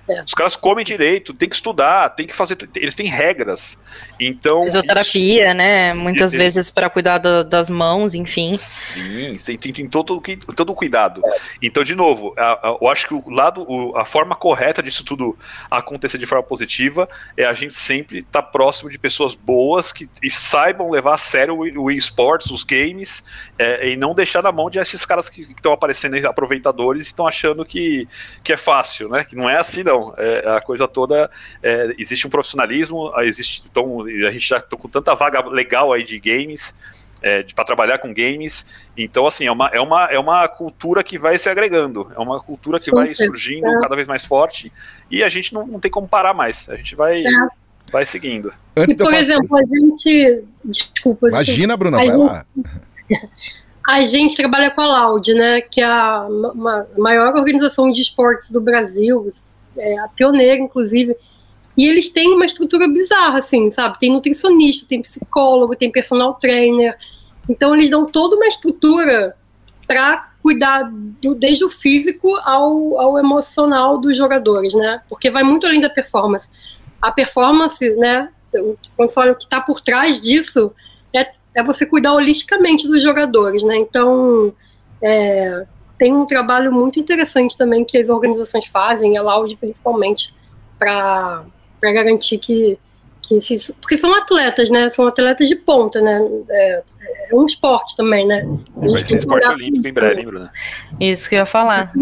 É. Os caras comem direito, tem que estudar, tem que fazer. Eles têm regras. Então. Fisioterapia, isso, né? Muitas eles, vezes para cuidar do, das mãos, enfim. Sim, tem, tem todo, todo o cuidado. Então, de novo, a, a, eu acho que o lado, o, a forma correta disso tudo acontecer de forma positiva é a gente sempre estar tá próximo de pessoas boas que e saibam levar a sério o, o esportes, os games, é, e não deixar na mão de esses caras que estão aparecendo aproveitadores e estão achando que, que é fácil, né? Que não é assim, não não. É, a coisa toda. É, existe um profissionalismo, existe, então, a gente já está com tanta vaga legal aí de games. É, para trabalhar com games. Então, assim, é uma, é, uma, é uma cultura que vai se agregando, é uma cultura que vai surgindo cada vez mais forte e a gente não, não tem como parar mais. A gente vai. É. vai seguindo. Antes e, por exemplo, a gente. Desculpa. Imagina, Bruna, vai gente, lá. A gente trabalha com a Loud, né? Que é a uma, maior organização de esportes do Brasil, é a pioneira, inclusive. E eles têm uma estrutura bizarra, assim, sabe? Tem nutricionista, tem psicólogo, tem personal trainer. Então, eles dão toda uma estrutura para cuidar do, desde o físico ao, ao emocional dos jogadores, né? Porque vai muito além da performance. A performance, né? Quando fala o que está por trás disso é, é você cuidar holisticamente dos jogadores, né? Então, é, tem um trabalho muito interessante também que as organizações fazem, a Loud principalmente, para garantir que, que esses, porque são atletas, né? São atletas de ponta, né? É, é um esporte também, né? Vai ser esporte olímpico em breve, hein, Bruna? Isso que eu ia falar.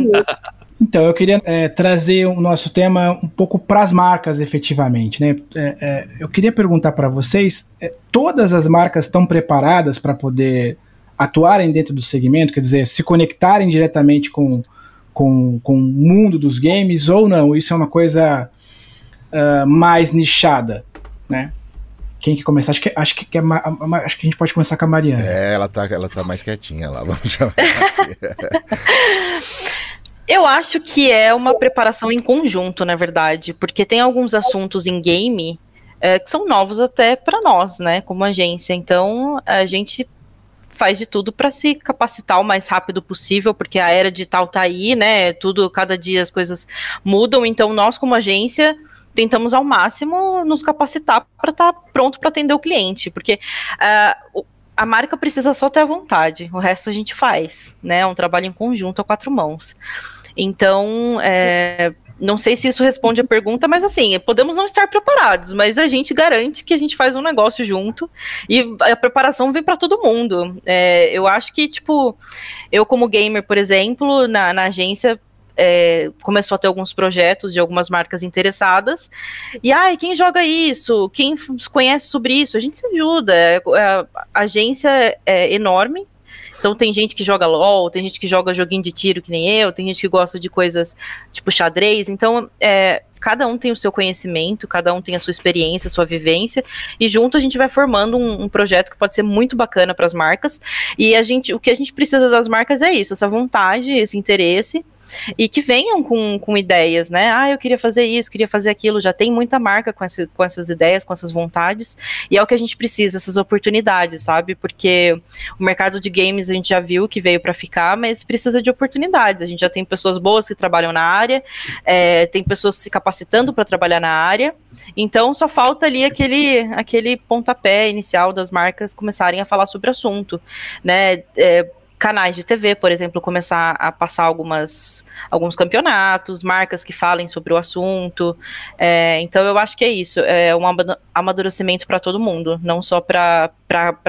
Então, eu queria é, trazer o nosso tema um pouco para as marcas, efetivamente. Né? É, é, eu queria perguntar para vocês: é, todas as marcas estão preparadas para poder atuarem dentro do segmento, quer dizer, se conectarem diretamente com, com, com o mundo dos games, ou não? Isso é uma coisa uh, mais nichada, né? Quem que começar? Acho que, acho, que, que é, acho que a gente pode começar com a Mariana. É, ela tá, ela tá mais quietinha lá. Vamos chamar. Eu acho que é uma preparação em conjunto, na verdade, porque tem alguns assuntos em game é, que são novos até para nós, né, como agência. Então, a gente faz de tudo para se capacitar o mais rápido possível, porque a era digital tá aí, né? Tudo, cada dia as coisas mudam. Então, nós, como agência, tentamos ao máximo nos capacitar para estar tá pronto para atender o cliente, porque uh, a marca precisa só ter a vontade, o resto a gente faz, né? É um trabalho em conjunto a quatro mãos. Então, é, não sei se isso responde a pergunta, mas assim, podemos não estar preparados, mas a gente garante que a gente faz um negócio junto e a preparação vem para todo mundo. É, eu acho que, tipo, eu como gamer, por exemplo, na, na agência, é, começou a ter alguns projetos de algumas marcas interessadas. E ai, quem joga isso? Quem conhece sobre isso? A gente se ajuda. É, a agência é enorme. Então tem gente que joga LOL, tem gente que joga joguinho de tiro que nem eu, tem gente que gosta de coisas tipo xadrez. Então, é, cada um tem o seu conhecimento, cada um tem a sua experiência, a sua vivência, e junto a gente vai formando um, um projeto que pode ser muito bacana para as marcas. E a gente, o que a gente precisa das marcas é isso, essa vontade, esse interesse e que venham com, com ideias, né? Ah, eu queria fazer isso, queria fazer aquilo. Já tem muita marca com, esse, com essas ideias, com essas vontades, e é o que a gente precisa, essas oportunidades, sabe? Porque o mercado de games a gente já viu que veio para ficar, mas precisa de oportunidades. A gente já tem pessoas boas que trabalham na área, é, tem pessoas se capacitando para trabalhar na área, então só falta ali aquele, aquele pontapé inicial das marcas começarem a falar sobre o assunto, né? É, canais de TV, por exemplo, começar a passar algumas, alguns campeonatos, marcas que falem sobre o assunto. É, então, eu acho que é isso. É um amadurecimento para todo mundo, não só para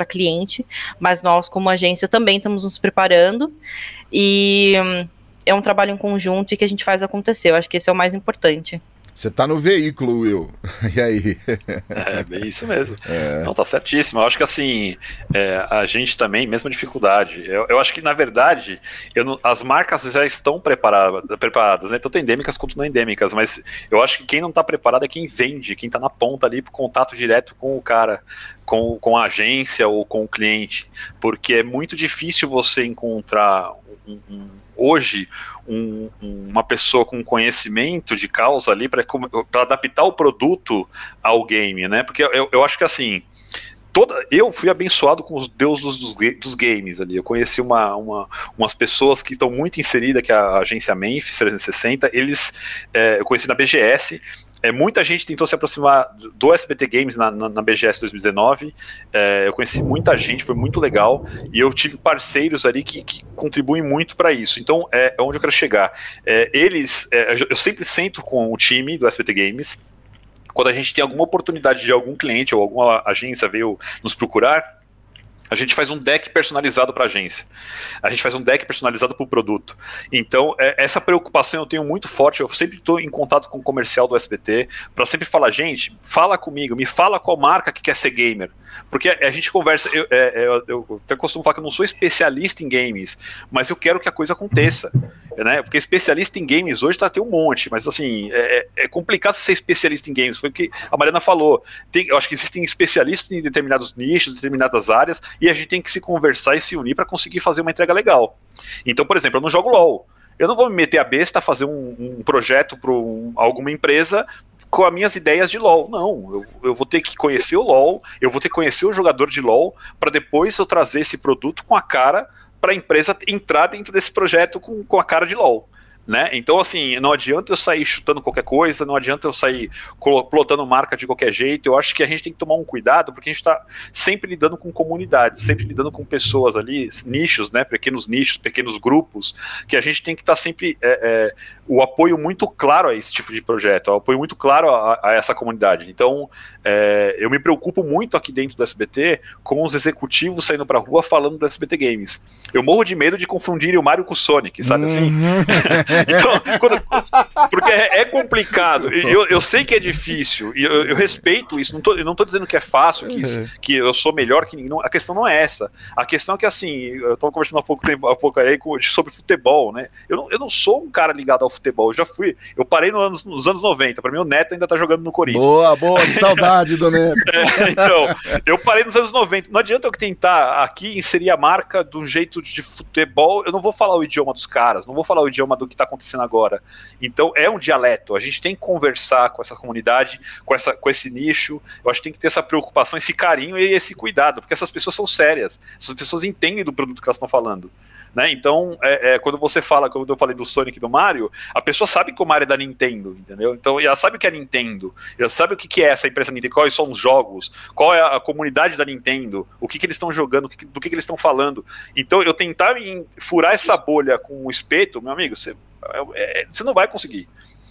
cliente, mas nós, como agência, também estamos nos preparando. E hum, é um trabalho em conjunto e que a gente faz acontecer. Eu acho que esse é o mais importante. Você tá no veículo, Will. E aí? É, bem isso mesmo. É. Não, tá certíssimo. Eu acho que assim, é, a gente também, mesma dificuldade. Eu, eu acho que, na verdade, não, as marcas já estão preparadas, preparadas, né? Tanto endêmicas quanto não endêmicas, mas eu acho que quem não tá preparado é quem vende, quem tá na ponta ali pro contato direto com o cara, com, com a agência ou com o cliente. Porque é muito difícil você encontrar um, um hoje um, uma pessoa com conhecimento de causa ali para adaptar o produto ao game, né? Porque eu, eu acho que assim. Toda, eu fui abençoado com os deuses dos, dos games ali. Eu conheci uma, uma, umas pessoas que estão muito inseridas, que é a agência Memphis 360. Eles, é, eu conheci na BGS, é, muita gente tentou se aproximar do SBT Games na, na, na BGS 2019. É, eu conheci muita gente, foi muito legal. E eu tive parceiros ali que, que contribuem muito para isso. Então, é, é, onde eu quero chegar. É, eles, é, eu sempre sento com o time do SBT Games. Quando a gente tem alguma oportunidade de algum cliente ou alguma agência veio nos procurar, A gente faz um deck personalizado para a agência. A gente faz um deck personalizado para o produto. Então, é, essa preocupação eu tenho muito forte. Eu sempre estou em contato com o comercial do SBT para sempre falar, gente, fala comigo, me fala qual marca que quer ser gamer. Porque a gente conversa. Eu, é, é, eu, eu até costumo falar que eu não sou especialista em games, mas eu quero que a coisa aconteça. Né? Porque especialista em games hoje tá tem um monte, mas assim, é, é, é complicado ser especialista em games. Foi o que a Mariana falou. Tem, eu acho que existem especialistas em determinados nichos, determinadas áreas, e a gente tem que se conversar e se unir para conseguir fazer uma entrega legal. Então, por exemplo, eu não jogo LOL. Eu não vou me meter a besta a fazer um, um projeto para um, alguma empresa com as minhas ideias de LoL. Não, eu, eu, vou ter que conhecer o LoL, eu vou ter que conhecer o jogador de LoL para depois eu trazer esse produto com a cara para a empresa entrar dentro desse projeto com, com a cara de LoL. Né? Então, assim, não adianta eu sair chutando qualquer coisa, não adianta eu sair plotando marca de qualquer jeito. Eu acho que a gente tem que tomar um cuidado, porque a gente está sempre lidando com comunidades, sempre lidando com pessoas ali, nichos, né? Pequenos nichos, pequenos grupos, que a gente tem que estar tá sempre é, é, o apoio muito claro a esse tipo de projeto, o apoio muito claro a, a essa comunidade. Então, é, eu me preocupo muito aqui dentro do SBT com os executivos saindo para a rua falando do SBT Games. Eu morro de medo de confundirem o Mario com o Sonic, sabe assim? Uhum. então, quando, porque é, é complicado. Eu, eu, sei que é difícil, e eu, eu, respeito isso. Não tô, eu não estou dizendo que é fácil, que, uhum. que eu sou melhor que ninguém. A questão não é essa. A questão é que, assim, eu estava conversando há pouco tempo, há pouco aí sobre futebol, né? Eu não, eu não sou um cara ligado ao futebol. Eu já fui. Eu parei no anos, nos anos 90. Para mim, o Neto ainda tá jogando no Corinthians. Boa, boa, que saudade é, então, eu parei nos anos 90. Não adianta eu tentar aqui inserir a marca de um jeito de futebol. Eu não vou falar o idioma dos caras, não vou falar o idioma do que tá acontecendo agora. Então, é um dialeto. A gente tem que conversar com essa comunidade, com, essa, com esse nicho. Eu acho que tem que ter essa preocupação, esse carinho e esse cuidado, porque essas pessoas são sérias. Essas pessoas entendem do produto que elas estão falando. Né? Então, é, é, quando você fala, quando eu falei do Sonic e do Mario, a pessoa sabe que o Mario é da Nintendo, entendeu? Então, ela sabe o que é Nintendo, ela sabe o que é essa empresa Nintendo, quais são os jogos, qual é a comunidade da Nintendo, o que, que eles estão jogando, do que, do que, que eles estão falando. Então, eu tentar furar essa bolha com o espeto, meu amigo, você, é, é, você não vai conseguir.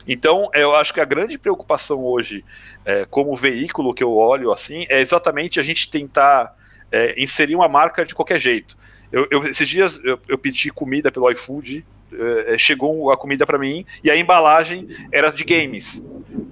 Então, eu acho que a grande preocupação hoje, é, como veículo que eu olho assim, é exatamente a gente tentar é, inserir uma marca de qualquer jeito. Eu, eu, esses dias eu, eu, pedi comida pelo iFood, uh, chegou a comida para mim e a embalagem era de games.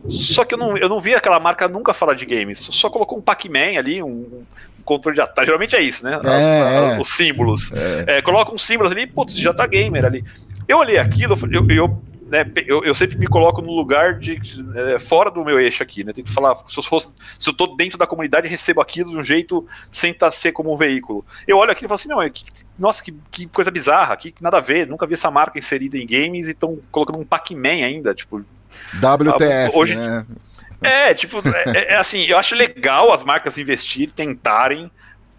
Só que eu não, eu não vi aquela marca nunca falar de games, só colocou um Pac-Man ali, um, um controle de ataque. Geralmente é isso, né? É, é. Os símbolos. É. coloca uns símbolos ali, putz, já tá gamer ali. Eu olhei aquilo, eu, eu né, eu, eu, sempre me coloco no lugar de é, fora do meu eixo aqui, né? Tem que falar, se eu, fosse, se eu tô dentro da comunidade, recebo aquilo de um jeito sem estar tá ser como um veículo. Eu olho aqui e falo assim, não, que, nossa, que, que, coisa bizarra, que, nada a ver, nunca vi essa marca inserida em games e estão colocando um Pac-Man ainda, tipo. WTF, hoje, né? É, tipo, é, é, assim, eu acho legal as marcas investirem, tentarem,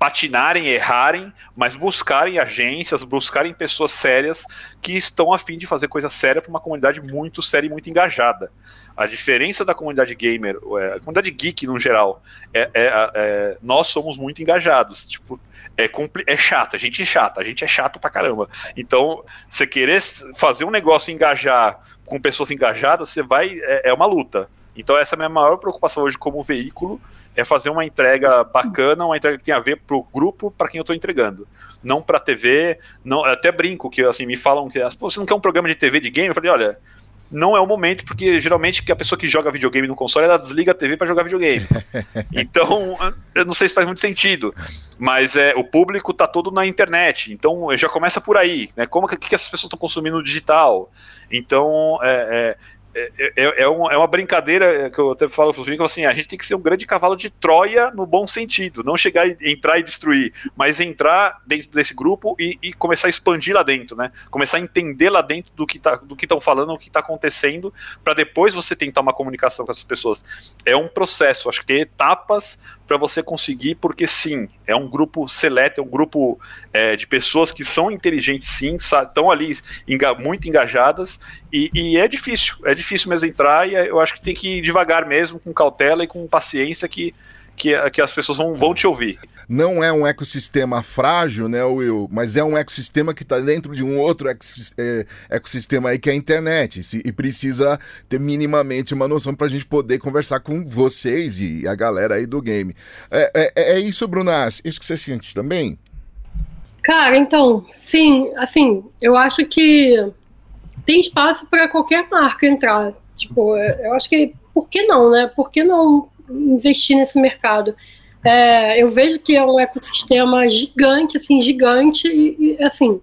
patinarem, errarem, mas buscarem agências, buscarem pessoas sérias que estão a fim de fazer coisa séria para uma comunidade muito séria e muito engajada. A diferença da comunidade gamer, a comunidade geek no geral, é, é, é nós somos muito engajados. Tipo, é, é chato, a gente é chato, a gente é chato pra caramba. Então, você querer fazer um negócio engajar com pessoas engajadas, você vai. É, é uma luta. Então, essa é a minha maior preocupação hoje como veículo é fazer uma entrega bacana, uma entrega que tem a ver pro grupo, para quem eu estou entregando. Não para TV, não, até brinco que assim me falam que você não quer um programa de TV de game? Eu falei, olha, não é o momento, porque geralmente a pessoa que joga videogame no console, ela desliga a TV para jogar videogame. então, eu não sei se faz muito sentido, mas é o público tá todo na internet, então já começa por aí, né? Como que, que essas pessoas estão consumindo digital? Então, é, é, é, é, é, é, uma brincadeira que eu até falo para os amigos assim, a gente tem que ser um grande cavalo de Troia no bom sentido, não chegar e entrar e destruir, mas entrar dentro desse grupo e, e começar a expandir lá dentro, né? Começar a entender lá dentro do que tá, do que estão falando, o que está acontecendo, para depois você tentar uma comunicação com essas pessoas. É um processo, acho que tem etapas para você conseguir, porque sim, é um grupo seleto, é um grupo é, de pessoas que são inteligentes, sim, estão ali enga muito engajadas, e, e, é difícil, é difícil mesmo entrar, e é, eu acho que tem que ir devagar mesmo, com cautela e com paciência, que, que, que as pessoas vão, vão te ouvir. Não é um ecossistema frágil, né, Will? Mas é um ecossistema que está dentro de um outro é, ecossistema aí que é a internet. E precisa ter minimamente uma noção para a gente poder conversar com vocês e a galera aí do game. É, é, é isso, Brunas? Isso que você sente também? Cara, então, sim, assim, eu acho que tem espaço para qualquer marca entrar. Tipo, eu acho que por que não, né? Por que não investir nesse mercado? É, eu vejo que é um ecossistema gigante, assim, gigante, e, e assim,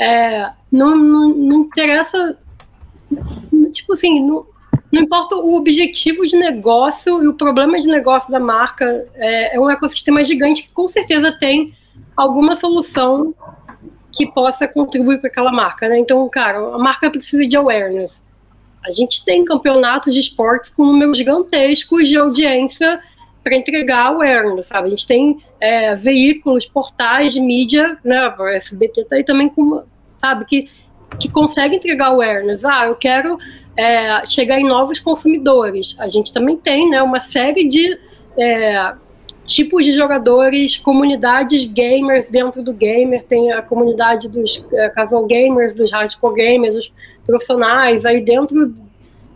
é, não, não, não, interessa, tipo assim, não, não importa o objetivo de negócio e o problema de negócio da marca, é, é um ecossistema gigante que com certeza tem alguma solução que possa contribuir para aquela marca, né? Então, cara, a marca precisa de awareness. A gente tem campeonatos de esportes com números gigantescos de audiência para entregar awareness, sabe? A gente tem é, veículos, portais de mídia, né? O SBT tá aí também com, sabe, que, que consegue entregar awareness. Ah, eu quero é, chegar em novos consumidores. A gente também tem, né, uma série de é, tipos de jogadores, comunidades gamers dentro do gamer, tem a comunidade dos é, casual gamers, dos hardcore gamers, dos profissionais, aí dentro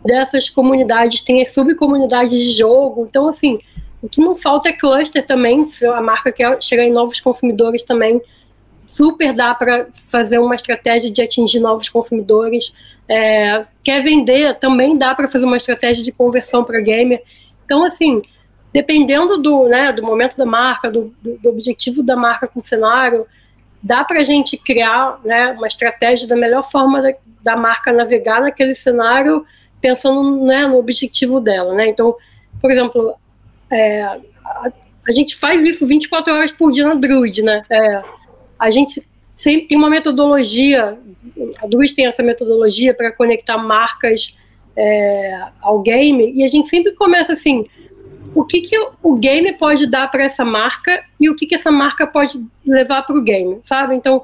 dessas comunidades tem as subcomunidades de jogo, então assim, o que não falta é cluster também, se a marca quer chegar em novos consumidores também, super dá para fazer uma estratégia de atingir novos consumidores, é, quer vender, também dá para fazer uma estratégia de conversão para gamer, então assim, dependendo do, né, do momento da marca, do, do, do objetivo da marca com o cenário, dá para a gente criar né, uma estratégia da melhor forma da, da, marca navegar naquele cenário, pensando né, no objetivo dela. Né? Então, por exemplo, é, a, a, gente faz isso 24 horas por dia na Druid. Né? É, a gente sempre tem uma metodologia, a Druid tem essa metodologia para conectar marcas é, ao game, e a gente sempre começa assim o que, que o game pode dar para essa marca e o que, que essa marca pode levar para o game, sabe? Então,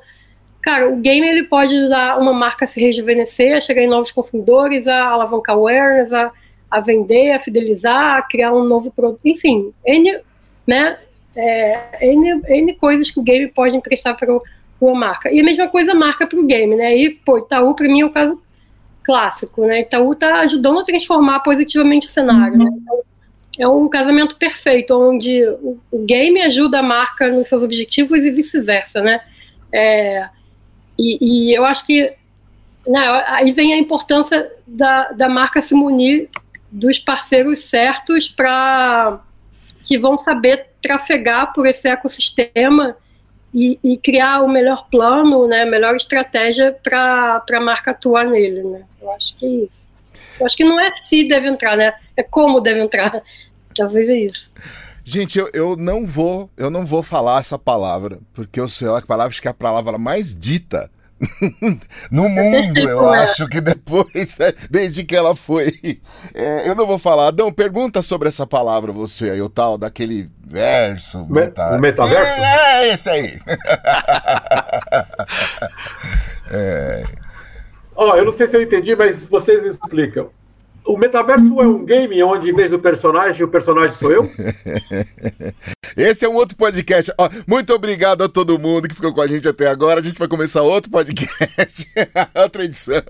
cara, o game ele pode ajudar uma marca a se rejuvenescer, a chegar em novos consumidores, a alavancar awareness, a, a vender, a fidelizar, a criar um novo produto, enfim, N, né, é, N, N coisas que o game pode emprestar para uma marca. E a mesma coisa a marca para o game, né? E, pô, Itaú, para mim, é o um caso clássico, né? Itaú está ajudando a transformar positivamente o cenário, né? uhum. né? Então, é um casamento perfeito, onde o, game ajuda a marca nos seus objetivos e vice-versa, né? É, e, e, eu acho que né, aí vem a importância da, da marca se munir dos parceiros certos para que vão saber trafegar por esse ecossistema e, e, criar o melhor plano, né, a melhor estratégia para a marca atuar nele, né? Eu acho que é isso. Eu acho que não é se deve entrar, né? É como deve entrar. Talvez é isso. Gente, eu, eu não vou, eu não vou falar essa palavra, porque eu sei a palavra acho que é a palavra mais dita no mundo, eu é. acho que depois, desde que ela foi. É, eu não vou falar. Não, pergunta sobre essa palavra, você aí, o tal, daquele verso. Me, meta... O metaverso? É, é esse aí. é. Ó, oh, eu não sei se eu entendi, mas vocês explicam. O metaverso é um game onde, em vez do personagem, o personagem sou eu? Esse é um outro podcast. Ó, muito obrigado a todo mundo que ficou com a gente até agora. A gente vai começar outro podcast, outra edição.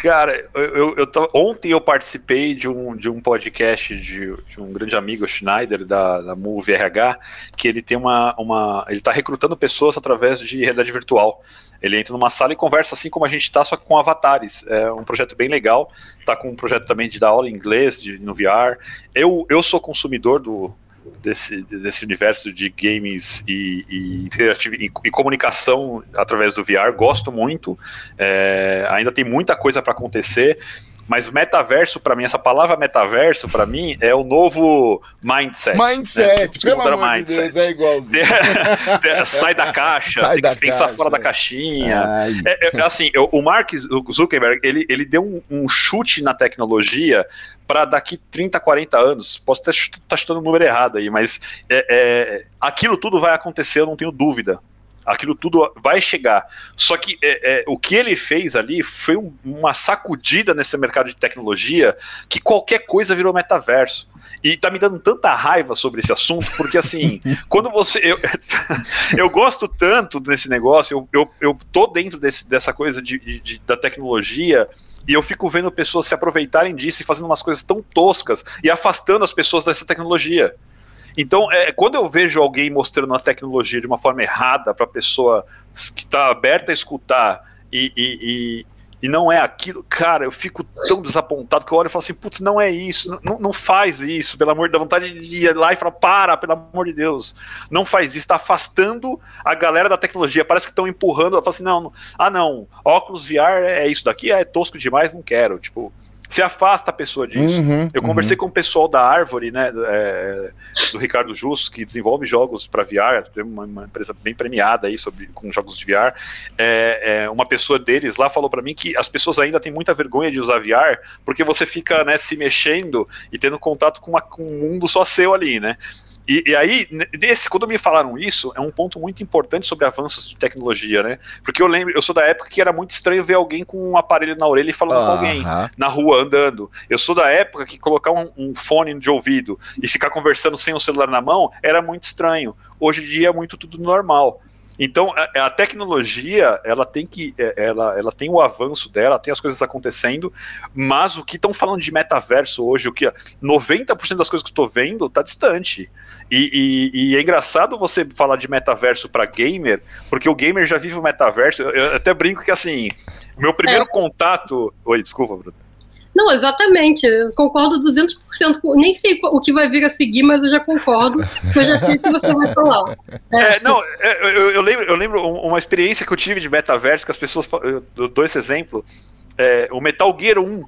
Cara, eu, eu, eu tô, ontem eu participei de um, de um podcast de, de um grande amigo, Schneider, da, da Move RH, que ele tem uma, uma. Ele está recrutando pessoas através de realidade virtual. Ele entra numa sala e conversa assim como a gente está, só que com avatares. É um projeto bem legal. Tá com um projeto também de dar aula em inglês, de, no VR. Eu, eu sou consumidor do, desse, desse universo de games e, e, e, e comunicação através do VR. Gosto muito. É, ainda tem muita coisa para acontecer. Mas metaverso, para mim, essa palavra metaverso, para mim, é o novo mindset. Mindset, né? pelo amor mindset. de Deus, é igualzinho. Sai da caixa, Sai tem da que pensar caixa. fora da caixinha. É, é, assim, o Mark Zuckerberg, ele, ele deu um, um chute na tecnologia para daqui 30, 40 anos. Posso estar tá chutando o número errado aí, mas é, é, aquilo tudo vai acontecer, eu não tenho dúvida. Aquilo tudo vai chegar. Só que é, é, o que ele fez ali foi um, uma sacudida nesse mercado de tecnologia que qualquer coisa virou metaverso. E tá me dando tanta raiva sobre esse assunto, porque assim, quando você. Eu, eu gosto tanto desse negócio, eu, eu, eu tô dentro desse, dessa coisa de, de, da tecnologia. E eu fico vendo pessoas se aproveitarem disso e fazendo umas coisas tão toscas e afastando as pessoas dessa tecnologia. Então, é, quando eu vejo alguém mostrando a tecnologia de uma forma errada para a pessoa que está aberta a escutar e, e, e não é aquilo, cara, eu fico tão desapontado que eu olho e falo assim, putz, não é isso, não, não faz isso, pelo amor da vontade de ir lá e falar, para, pelo amor de Deus, não faz isso, está afastando a galera da tecnologia, parece que estão empurrando, ela fala assim, não, não, ah não, óculos VR é isso daqui, é tosco demais, não quero, tipo, se afasta a pessoa disso. Uhum, eu conversei uhum. com o pessoal da Árvore, né, é, do Ricardo Justo, que desenvolve jogos para VR, tem uma, uma, empresa bem premiada aí sobre, com jogos de VR. É, é, uma pessoa deles lá falou para mim que as pessoas ainda têm muita vergonha de usar VR, porque você fica né, se mexendo e tendo contato com, uma, com um mundo só seu ali, né? E, e, aí, nesse, quando me falaram isso, é um ponto muito importante sobre avanços de tecnologia, né? Porque eu lembro, eu sou da época que era muito estranho ver alguém com um aparelho na orelha e falando com alguém na rua andando. Eu sou da época que colocar um, um, fone de ouvido e ficar conversando sem o celular na mão era muito estranho. Hoje em dia é muito tudo normal. Então, a, a, tecnologia, ela tem que, é, ela, ela tem o avanço dela, tem as coisas acontecendo, mas o que estão falando de metaverso hoje, o que 90% das coisas que estou vendo está distante. E, e, e, é engraçado você falar de metaverso para gamer, porque o gamer já vive o metaverso. Eu, eu até brinco que assim, meu primeiro é. contato. Oi, desculpa, Bruno. Não, exatamente. Eu concordo 200%. Com, nem sei o que vai vir a seguir, mas eu já concordo. eu já sei o que você vai falar. É. É, não, é, eu, eu, lembro, eu lembro uma experiência que eu tive de metaverso, que as pessoas. Eu dou esse exemplo. É, o Metal Gear 1,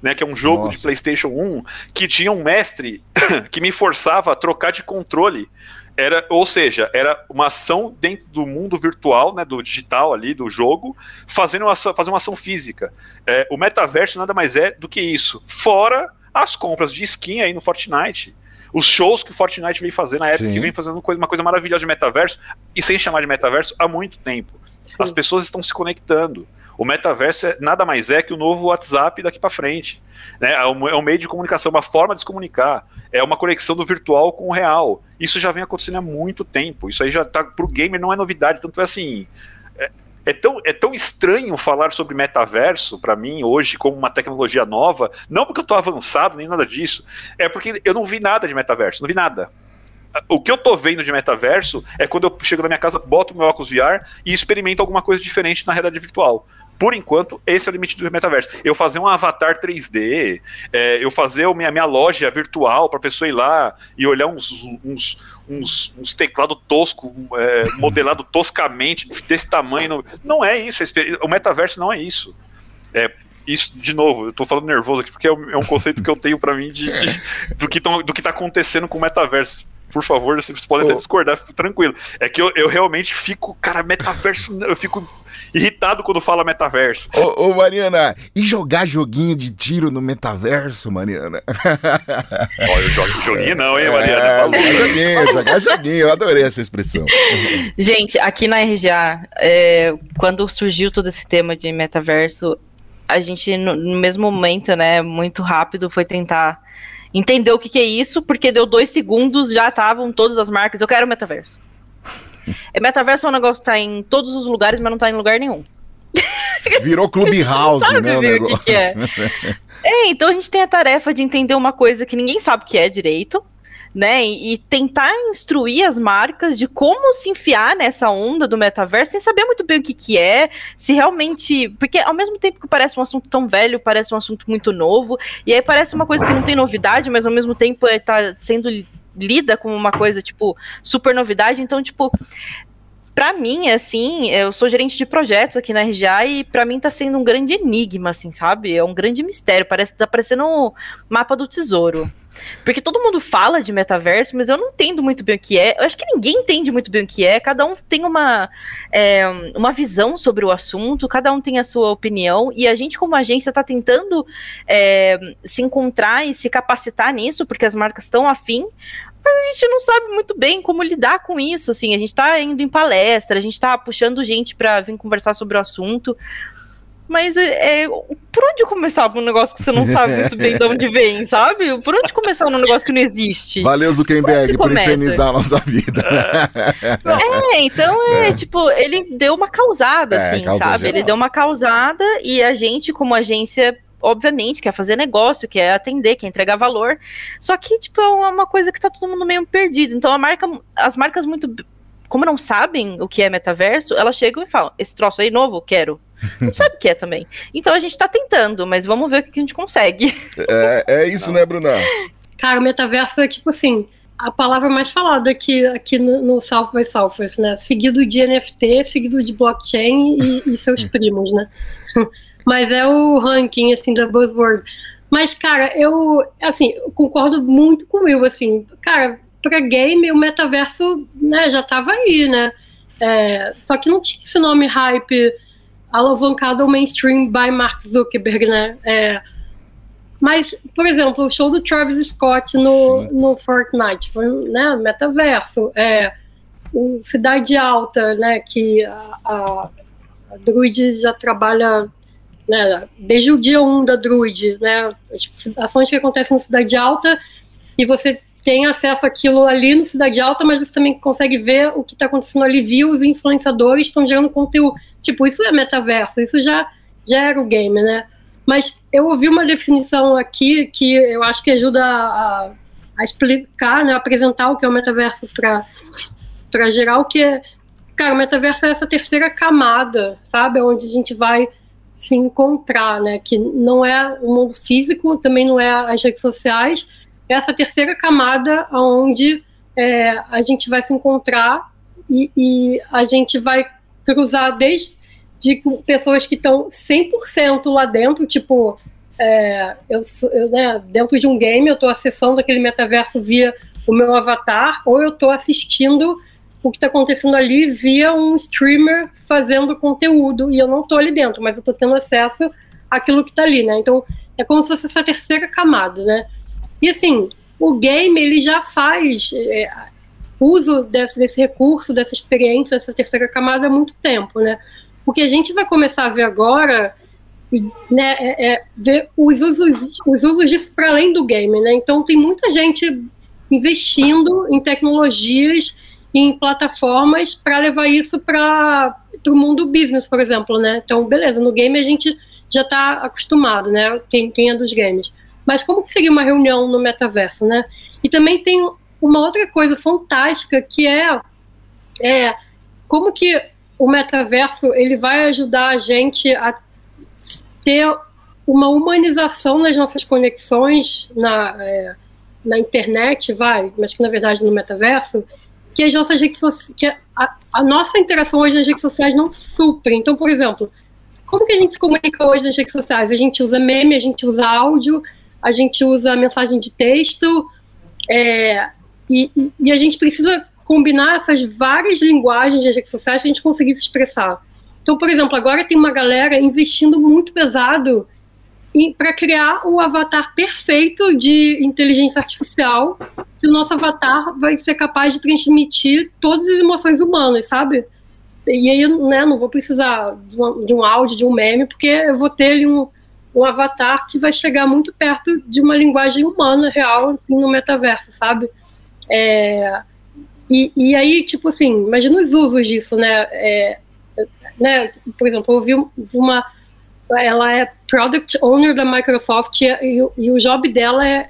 né, que é um jogo Nossa. de PlayStation 1, que tinha um mestre que me forçava a trocar de controle era, ou seja, era uma ação dentro do mundo virtual, né, do digital ali, do jogo, fazendo uma ação, fazer uma ação física. É, o metaverso nada mais é do que isso. Fora as compras de skin aí no Fortnite. Os shows que o Fortnite vem fazer na época, Sim. que vem fazendo uma coisa maravilhosa de metaverso, e sem chamar de metaverso, há muito tempo. Sim. As pessoas estão se conectando. O metaverso é, nada mais é que o novo WhatsApp daqui para frente. Né? É, um, é um meio de comunicação, uma forma de se comunicar. É uma conexão do virtual com o real. Isso já vem acontecendo há muito tempo. Isso aí já tá pro gamer não é novidade, tanto é assim. É, é tão, é tão estranho falar sobre metaverso para mim hoje como uma tecnologia nova, não porque eu tô avançado nem nada disso, é porque eu não vi nada de metaverso, não vi nada o que eu tô vendo de metaverso é quando eu chego na minha casa, boto meu óculos VR e experimento alguma coisa diferente na realidade virtual. Por enquanto, esse é o limite do metaverso. Eu fazer um avatar 3D, é, eu fazer a minha, minha loja virtual para a pessoa ir lá e olhar uns, uns, uns, uns teclados tosco, é, modelado toscamente, desse tamanho. Não é isso. O metaverso não é isso. É, isso, de novo, eu tô falando nervoso aqui porque é um, é conceito que eu tenho para mim de, de, do, que tão, do que tá acontecendo com o metaverso por favor, vocês podem oh. até discordar, fico tranquilo. É que eu, eu realmente fico, cara, metaverso, eu fico irritado quando fala metaverso. Ô, ô, Mariana, e jogar joguinho de tiro no metaverso, Mariana? Olha, jogo, joguinho não, hein, Mariana? É, jogar joguinho, jogar joguinho, eu adorei essa expressão. Gente, aqui na RGA, é, quando surgiu todo esse tema de metaverso, a gente, no, no mesmo momento, né, muito rápido, foi tentar entender o que, que é isso, porque deu dois segundos, já estavam todas as marcas. Eu quero metaverso. É, metaverso é um negócio que tá em todos os lugares, mas não tá em lugar nenhum. Virou Clubhouse, né? O negócio. Que que é. é, então a gente tem a tarefa de entender uma coisa que ninguém sabe o que é direito, né? E, e, tentar instruir as marcas de como se enfiar nessa onda do metaverso sem saber muito bem o que, que é, se realmente. Porque ao mesmo tempo que parece um assunto tão velho, parece um assunto muito novo, e aí parece uma coisa que não tem novidade, mas ao mesmo tempo está é, sendo lida como uma coisa, tipo, super novidade. Então, tipo, para mim, assim, eu sou gerente de projetos aqui na RGA e para mim tá sendo um grande enigma, assim, sabe? É um grande mistério, parece tá parecendo um mapa do tesouro. Porque todo mundo fala de metaverso, mas eu não entendo muito bem o que é. Eu acho que ninguém entende muito bem o que é. Cada um tem uma, é, uma visão sobre o assunto, cada um tem a sua opinião, e a gente, como agência, está tentando é, se encontrar e se capacitar nisso, porque as marcas estão afim, mas a gente não sabe muito bem como lidar com isso, assim, a gente tá indo em palestra, a gente tá puxando gente para vir conversar sobre o assunto, mas é, é, por onde começar com um negócio que você não sabe muito bem de onde vem, sabe? Por onde começar num negócio que não existe? Valeu, Zuckerberg, por infernizar a nossa vida. é, então é, tipo, ele deu uma causada, é, assim, causa sabe? Geral. Ele deu uma causada e a gente, como agência, obviamente, quer fazer negócio, quer atender, quer entregar valor. Só que, tipo, é uma coisa que tá todo mundo meio perdido. Então, a marca, as marcas muito. Como não sabem o que é metaverso, elas chegam e falam: esse troço aí novo, quero. Não sabe o que é também. Então a gente tá tentando, mas vamos ver o que a gente consegue. É, é isso, né, Bruna? Cara, o metaverso é tipo assim, a palavra mais falada aqui, aqui no, no South by Southwest, né? Seguido de NFT, seguido de blockchain e, e seus primos, né? Mas é o ranking, assim, da buzzword. Mas, cara, eu, assim, eu concordo muito com o Will, assim. Cara, pra game, o metaverso, né, já tava aí, né? É, só que não tinha esse nome hype alavancado ao mainstream by Mark Zuckerberg, né? É, mas, por exemplo, o show do Travis Scott no, no Fortnite foi né, metaverso. É, o Cidade Alta, né, que a, a, a Druid já trabalha né, desde o dia 1 da Druid, né, as ações que acontecem na Cidade Alta, e você tem acesso àquilo ali no Cidade Alta, mas você também consegue ver o que está acontecendo ali, via os influenciadores estão gerando conteúdo. Tipo, isso é metaverso, isso já, já era o game, né? Mas eu ouvi uma definição aqui que eu acho que ajuda a, a explicar, né, a apresentar o que é o metaverso para geral, que é, cara, o metaverso é essa terceira camada, sabe? Onde a gente vai se encontrar, né? Que não é o mundo físico, também não é as redes sociais, é essa terceira camada onde é, a gente vai se encontrar e, e, a gente vai cruzar desde de pessoas que estão 100% lá dentro, tipo, é, eu, eu né, dentro de um game, eu estou acessando aquele metaverso via o meu avatar, ou eu estou assistindo o que está acontecendo ali via um streamer fazendo conteúdo e eu não estou ali dentro, mas eu estou tendo acesso àquilo que está ali, né? Então é como se fosse essa terceira camada, né? E assim, o game ele já faz é, uso desse, desse, recurso, dessa experiência, dessa terceira camada há muito tempo, né? O que a gente vai começar a ver agora né, é, é ver os usos, os usos disso para além do game, né? Então tem muita gente investindo em tecnologias em plataformas para levar isso para o mundo business, por exemplo, né? Então, beleza, no game a gente já está acostumado, né? Quem, quem é dos games. Mas como que seria uma reunião no metaverso, né? E também tem uma outra coisa fantástica que é, é como que o metaverso ele vai ajudar a gente a ter uma humanização nas nossas conexões na, é, na internet, vai, mas que na verdade no metaverso, que as nossas redes sociais, que a, a, nossa interação hoje nas redes sociais não supre. Então, por exemplo, como que a gente se comunica hoje nas redes sociais? A gente usa meme, a gente usa áudio, a gente usa mensagem de texto, é, e, e, a gente precisa combinar essas várias linguagens das redes sociais para a gente conseguir se expressar. Então, por exemplo, agora tem uma galera investindo muito pesado para criar o avatar perfeito de inteligência artificial, que o nosso avatar vai ser capaz de transmitir todas as emoções humanas, sabe? E aí, né, não vou precisar de um, de um áudio, de um meme, porque eu vou ter ali um, um avatar que vai chegar muito perto de uma linguagem humana real, assim, no metaverso, sabe? É, e, e aí, tipo assim, imagina os usos disso, né? É, né? Por exemplo, eu ouvi de uma ela é product owner da Microsoft e, e o job dela é,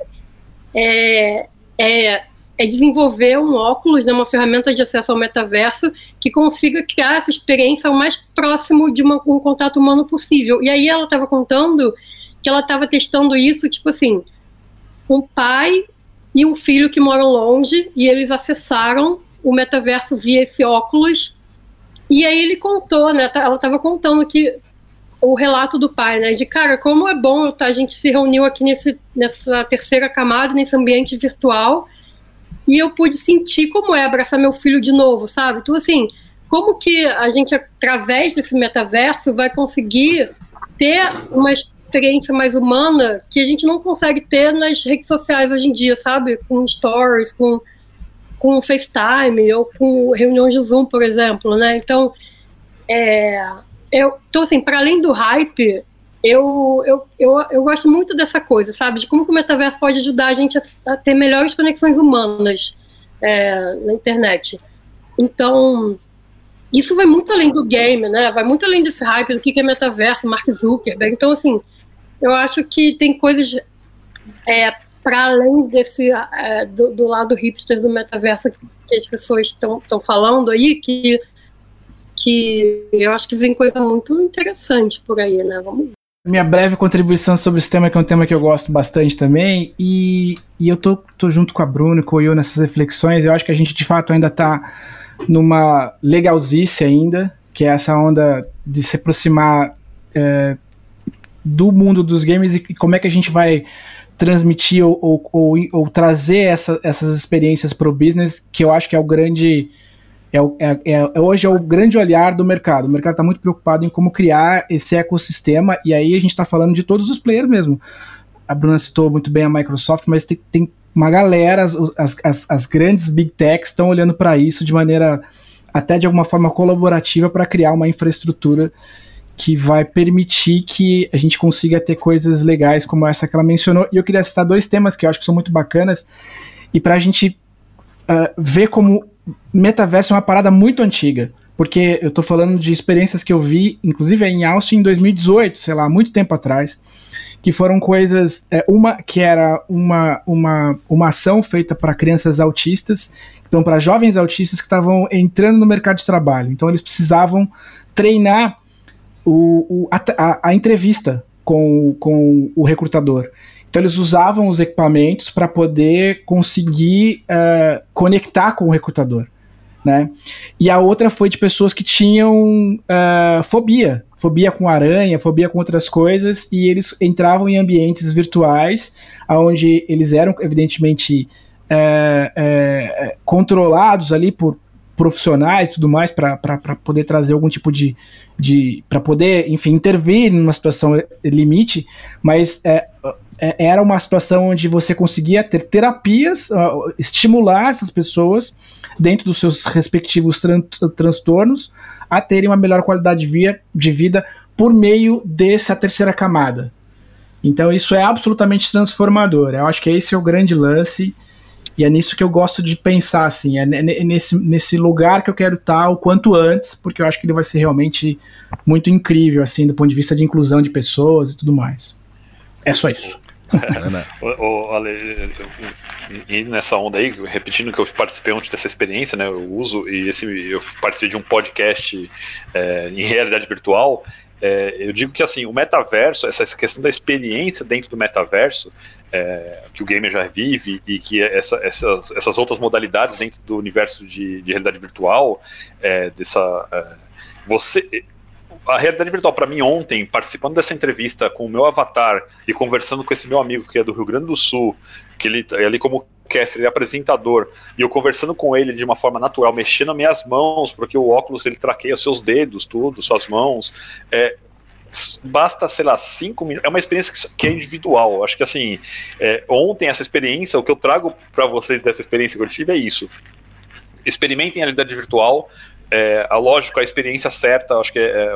é, é, é, desenvolver um óculos, né, uma ferramenta de acesso ao metaverso que consiga criar essa experiência o mais próximo de uma, um contato humano possível. E aí ela estava contando que ela estava testando isso, tipo assim, um pai e um filho que moram longe e eles acessaram o metaverso via esse óculos. E aí ele contou, né? Ela estava contando que o relato do pai, né? De cara, como é bom tá, a gente se reuniu aqui nesse, nessa terceira camada, nesse ambiente virtual, e eu pude sentir como é abraçar meu filho de novo, sabe? Então, assim, como que a gente, através desse metaverso, vai conseguir ter uma experiência mais humana que a gente não consegue ter nas redes sociais hoje em dia, sabe? Com stories, com com FaceTime ou com reuniões de Zoom, por exemplo, né? Então, é, eu, então assim, para além do hype, eu, eu, eu, eu gosto muito dessa coisa, sabe? De como o metaverso pode ajudar a gente a, a ter melhores conexões humanas é, na internet. Então, isso vai muito além do game, né? Vai muito além desse hype do que é metaverso, Mark Zuckerberg. Então, assim, eu acho que tem coisas é, para além desse é, do, do, lado hipster do metaverso que as pessoas estão falando aí, que, que eu acho que vem coisa muito interessante por aí, né? Vamos ver. Minha breve contribuição sobre esse tema, que é um tema que eu gosto bastante também, e, e eu tô, tô junto com a Bruno e com o Io nessas reflexões. Eu acho que a gente de fato ainda tá numa legalzice ainda, que é essa onda de se aproximar é, do mundo dos games e como é que a gente vai transmitir ou, ou, ou, ou trazer essa, essas experiências para o business, que eu acho que é o grande. É, é, é, hoje é o grande olhar do mercado. O mercado está muito preocupado em como criar esse ecossistema, e aí a gente está falando de todos os players mesmo. A Bruna citou muito bem a Microsoft, mas tem, tem uma galera, as, as, as grandes big techs estão olhando para isso de maneira até de alguma forma colaborativa para criar uma infraestrutura que vai permitir que a gente consiga ter coisas legais como essa que ela mencionou. E eu queria citar dois temas que eu acho que são muito bacanas e para a gente uh, ver como metaverso é uma parada muito antiga. Porque eu estou falando de experiências que eu vi, inclusive em Austin em 2018, sei lá, muito tempo atrás, que foram coisas. É, uma que era uma, uma, uma ação feita para crianças autistas, então para jovens autistas que estavam entrando no mercado de trabalho. Então eles precisavam treinar o, o a, a, a, entrevista com, com o recrutador. Então eles usavam os equipamentos para poder conseguir uh, conectar com o recrutador. Né? E a outra foi de pessoas que tinham uh, fobia, fobia com aranha, fobia com outras coisas, e eles entravam em ambientes virtuais, onde eles eram evidentemente é, controlados ali por, profissionais e tudo mais para poder trazer algum tipo de. de para poder, enfim, intervir numa situação limite, mas é, era uma situação onde você conseguia ter terapias, uh, estimular essas pessoas dentro dos seus respectivos tran transtornos a terem uma melhor qualidade de, via, de vida por meio dessa terceira camada. Então isso é absolutamente transformador. Eu acho que esse é o grande lance e é nisso que eu gosto de pensar, assim, é nesse, nesse lugar que eu quero estar o quanto antes, porque eu acho que ele vai ser realmente muito incrível, assim, do ponto de vista de inclusão de pessoas e tudo mais. É só isso. o, o, Ale, e nessa onda aí, repetindo que eu participei ontem dessa experiência, né? Eu uso e esse eu participei de um podcast é, em realidade virtual é, eu digo que assim, o metaverso, essa questão da experiência dentro do metaverso, é, que o gamer já vive e que essa, essas, essas outras modalidades dentro do universo de, de realidade virtual, é, dessa. É, você. A realidade virtual, para mim, ontem, participando dessa entrevista com o meu avatar e conversando com esse meu amigo que é do Rio Grande do Sul, que ele é ali como caster, ele é apresentador, e eu conversando com ele de uma forma natural, mexendo minhas mãos, porque o óculos ele traqueia seus dedos, tudo, suas mãos. É, basta, sei lá, cinco minutos. É uma experiência que é individual. Acho que assim, é, ontem essa experiência, o que eu trago para vocês dessa experiência que eu tive é isso. Experimentem a realidade virtual. É, a lógico, a experiência certa, acho que é, é,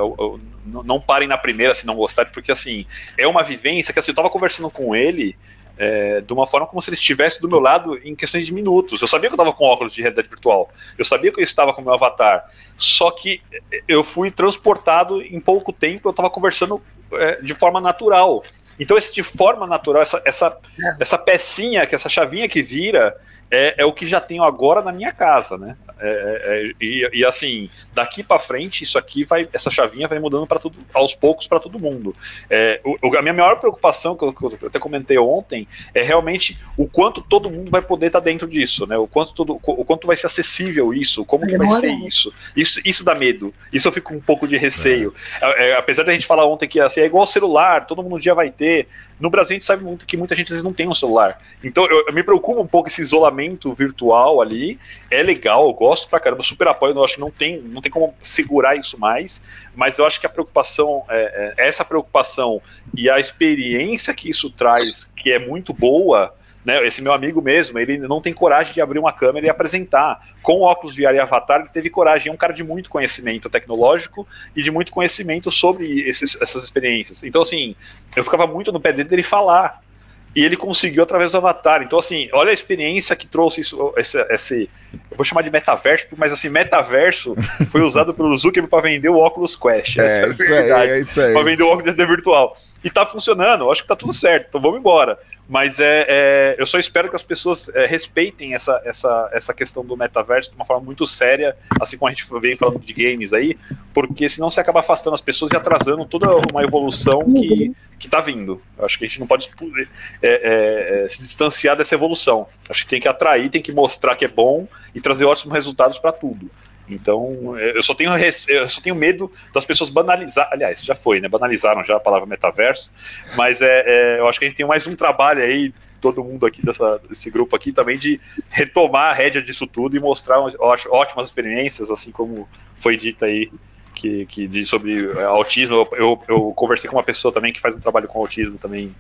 não parem na primeira se não gostarem, porque assim, é uma vivência que assim, eu tava conversando com ele é, de uma forma como se ele estivesse do meu lado em questões de minutos. Eu sabia que eu estava com óculos de realidade virtual, eu sabia que eu estava com o meu avatar, só que eu fui transportado em pouco tempo, eu estava conversando é, de forma natural. Então, esse de forma natural, essa, essa, é. essa pecinha, que essa chavinha que vira, é, é o que já tenho agora na minha casa, né? É, é, é e, e, assim, daqui para frente, isso aqui vai, essa chavinha vai mudando para tudo, aos poucos para todo mundo. É, o, a minha maior preocupação, que eu, que eu, até comentei ontem, é realmente o quanto todo mundo vai poder estar tá dentro disso, né? O quanto, todo, o quanto vai ser acessível isso, como que vai ser isso. isso. Isso dá medo. Isso eu fico com um pouco de receio. É. apesar da gente falar ontem que assim, é igual celular, todo mundo um dia vai ter. No Brasil a gente sabe muito que muita gente às vezes não tem um celular. Então eu, eu me preocupa um pouco esse isolamento virtual ali. É legal, eu gosto pra caramba, super apoio. Eu acho que não tem, não tem como segurar isso mais. Mas eu acho que a preocupação, é, é, essa preocupação e a experiência que isso traz, que é muito boa, Né, esse meu amigo mesmo, ele não tem coragem de abrir uma câmera e apresentar. Com óculos VR e avatar, ele teve coragem. É um cara de muito conhecimento tecnológico e de muito conhecimento sobre esses, essas experiências. Então, assim, eu ficava muito no pé dele dele falar. E ele conseguiu através do Avatar. Então, assim, olha a experiência que trouxe isso, esse, esse eu vou chamar de metaverso, mas assim, metaverso foi usado pelo Zuckerberg para vender o óculos Quest. É, é isso aí, é isso aí. Para vender o óculos de virtual. E tá funcionando, acho que tá tudo certo, então vamos embora. Mas é, é eu só espero que as pessoas é, respeitem essa, essa, essa questão do metaverso de uma forma muito séria, assim como a gente vem falando de games aí, porque senão você acaba afastando as pessoas e atrasando toda uma evolução que, que tá vindo. Eu acho que a gente não pode é, é, é, se distanciar dessa evolução. Acho que tem que atrair, tem que mostrar que é bom e trazer ótimos resultados para tudo. Então, é, eu só tenho eu só tenho medo das pessoas banalizar. Aliás, já foi, né? Banalizaram já a palavra metaverso, mas é, é, eu acho que a gente tem mais um trabalho aí, todo mundo aqui dessa, desse grupo aqui também, de retomar a rédea disso tudo e mostrar ótimas experiências, assim como foi dito aí que, que de, sobre autismo. Eu, eu, eu, conversei com uma pessoa também que faz um trabalho com autismo também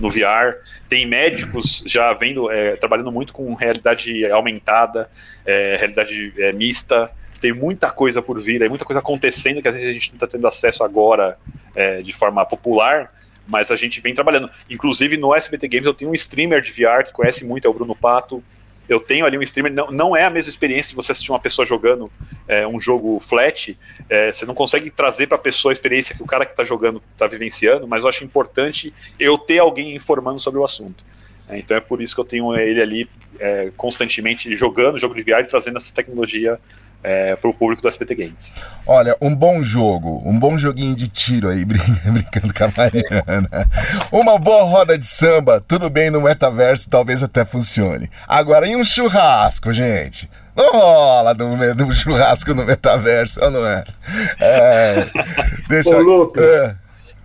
no VR. Tem médicos já vendo, é, trabalhando muito com realidade aumentada, é, realidade é, mista. Tem muita coisa por vir, tem muita coisa acontecendo que às vezes a gente não está tendo acesso agora é, de forma popular, mas a gente vem trabalhando. Inclusive no SBT Games eu tenho um streamer de VR que conhece muito, é o Bruno Pato eu tenho ali um streamer, não, não é a mesma experiência de você assistir uma pessoa jogando é, um jogo flat, é, você não consegue trazer para a pessoa a experiência que o cara que está jogando está vivenciando, mas eu acho importante eu ter alguém informando sobre o assunto. É, então é por isso que eu tenho ele ali é, constantemente jogando jogo de VR e trazendo essa tecnologia é, para o público do SPT Games. Olha, um bom jogo, um bom joguinho de tiro aí, brincando com a Mariana. Uma boa roda de samba, tudo bem no metaverso, talvez até funcione. Agora, em um churrasco, gente. Não rola no, churrasco no metaverso, ou não é? é deixa Ô, Lupe, é